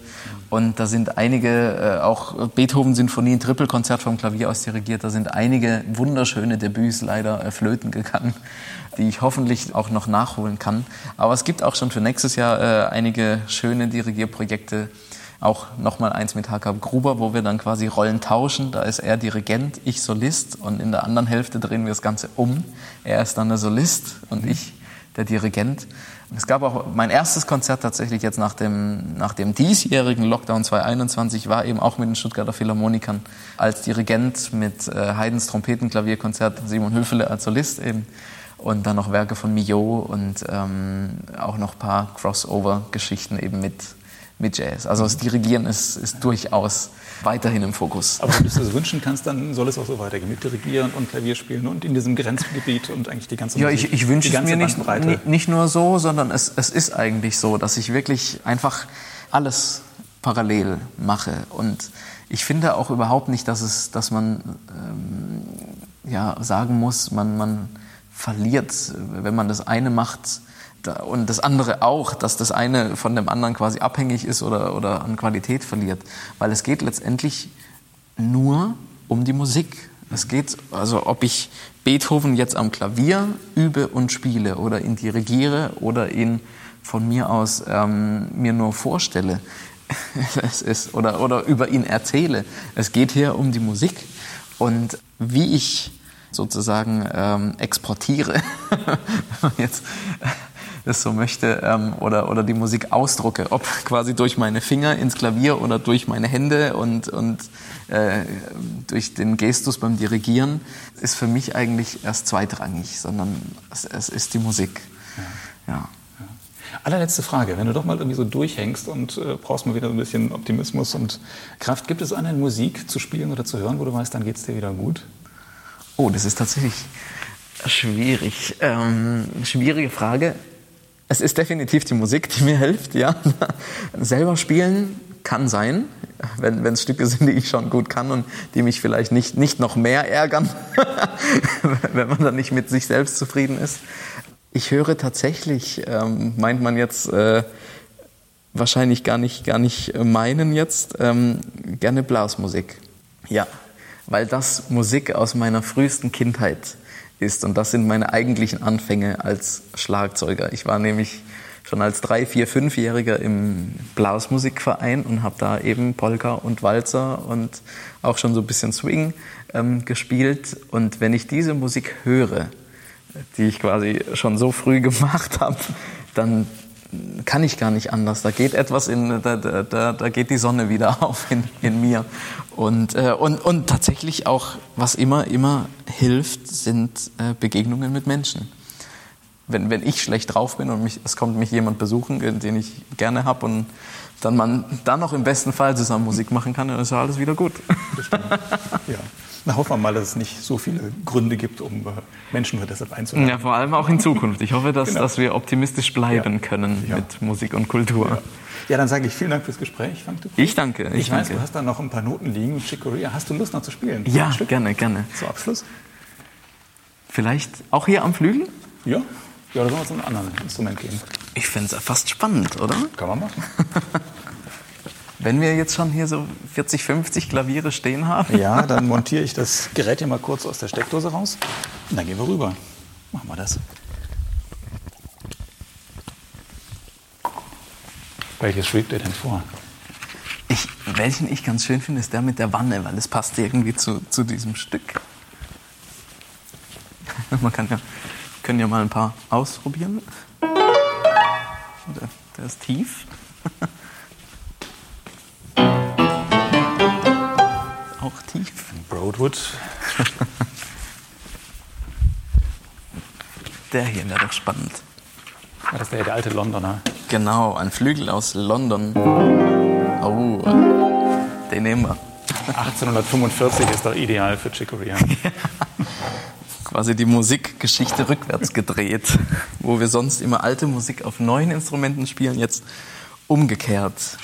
und da sind einige, äh, auch Beethoven-Sinfonien, Trippelkonzert vom Klavier aus dirigiert, da sind einige wunderschöne Debüts leider äh, flöten gegangen, die ich hoffentlich auch noch nachholen kann. Aber es gibt auch schon für nächstes Jahr äh, einige schöne Dirigierprojekte, auch nochmal eins mit Hakab Gruber, wo wir dann quasi Rollen tauschen. Da ist er Dirigent, ich Solist und in der anderen Hälfte drehen wir das Ganze um. Er ist dann der Solist und ich der Dirigent. Es gab auch mein erstes Konzert tatsächlich jetzt nach dem, nach dem diesjährigen Lockdown 2021 war eben auch mit den Stuttgarter Philharmonikern als Dirigent mit äh, Haydns Trompetenklavierkonzert, Simon Höfele als Solist eben und dann noch Werke von Millot und ähm, auch noch ein paar Crossover-Geschichten eben mit mit Jazz. Also das Dirigieren ist, ist durchaus weiterhin im Fokus. Aber wenn du es dir wünschen kannst, dann soll es auch so weitergehen mit Dirigieren und Klavierspielen und in diesem Grenzgebiet und eigentlich die ganze Ja, ich, ich wünsche es mir nicht, nicht nur so, sondern es, es ist eigentlich so, dass ich wirklich einfach alles parallel mache. Und ich finde auch überhaupt nicht, dass, es, dass man ähm, ja, sagen muss, man, man verliert, wenn man das eine macht, und das andere auch, dass das eine von dem anderen quasi abhängig ist oder, oder an Qualität verliert. Weil es geht letztendlich nur um die Musik. Es geht, also ob ich Beethoven jetzt am Klavier übe und spiele oder ihn dirigiere oder ihn von mir aus ähm, mir nur vorstelle es ist, oder, oder über ihn erzähle. Es geht hier um die Musik und wie ich sozusagen ähm, exportiere, jetzt es so möchte, ähm, oder, oder die Musik ausdrucke, ob quasi durch meine Finger ins Klavier oder durch meine Hände und, und äh, durch den Gestus beim Dirigieren, ist für mich eigentlich erst zweitrangig, sondern es, es ist die Musik. Ja. ja. Allerletzte Frage, wenn du doch mal irgendwie so durchhängst und äh, brauchst mal wieder ein bisschen Optimismus und Kraft, gibt es eine Musik zu spielen oder zu hören, wo du weißt, dann geht es dir wieder gut? Oh, das ist tatsächlich schwierig. Ähm, schwierige Frage. Es ist definitiv die Musik, die mir hilft, ja. Selber spielen kann sein, wenn es Stücke sind, die ich schon gut kann und die mich vielleicht nicht, nicht noch mehr ärgern, wenn man dann nicht mit sich selbst zufrieden ist. Ich höre tatsächlich, ähm, meint man jetzt äh, wahrscheinlich gar nicht, gar nicht meinen jetzt, ähm, gerne Blasmusik. Ja, weil das Musik aus meiner frühesten Kindheit ist. Und das sind meine eigentlichen Anfänge als Schlagzeuger. Ich war nämlich schon als drei, vier, fünfjähriger im Blasmusikverein und habe da eben Polka und Walzer und auch schon so ein bisschen Swing ähm, gespielt. Und wenn ich diese Musik höre, die ich quasi schon so früh gemacht habe, dann kann ich gar nicht anders. Da geht etwas in, da, da, da geht die Sonne wieder auf in, in mir. Und, äh, und, und tatsächlich auch, was immer, immer hilft, sind äh, Begegnungen mit Menschen. Wenn, wenn ich schlecht drauf bin und mich, es kommt mich jemand besuchen, den ich gerne habe und dann man dann noch im besten Fall zusammen Musik machen kann, dann ist ja alles wieder gut. Das stimmt. Ja. Na, hoffen wir mal, dass es nicht so viele Gründe gibt, um äh, Menschen für deshalb einzuladen. Ja, vor allem auch in Zukunft. Ich hoffe, dass, genau. dass wir optimistisch bleiben ja. können ja. mit Musik und Kultur. Ja. Ja. dann sage ich vielen Dank fürs Gespräch. Ich danke. Ich, ich weiß, danke. du hast da noch ein paar Noten liegen mit Chicoria. Hast du Lust noch zu spielen? Ja, gerne, gerne. Zum Abschluss? Vielleicht auch hier am Flügel? Ja. Ja, oder sollen wir zu einem anderen Instrument gehen? Ich fände es fast spannend, oder? Kann man machen. Wenn wir jetzt schon hier so 40, 50 Klaviere stehen haben. Ja, dann montiere ich das Gerät hier mal kurz aus der Steckdose raus. Und dann gehen wir rüber. Machen wir das. Welches schwebt dir denn vor? Ich, welchen ich ganz schön finde, ist der mit der Wanne, weil es passt irgendwie zu, zu diesem Stück. Man kann ja können ja mal ein paar ausprobieren. Der, der ist tief. Auch tief. Broadwood. Der hier wäre doch spannend. Ja, das ist der, der alte Londoner. Genau, ein Flügel aus London. Oh, den nehmen wir. 1845 ist doch ideal für Chicory. Quasi die Musikgeschichte rückwärts gedreht. Wo wir sonst immer alte Musik auf neuen Instrumenten spielen, jetzt umgekehrt.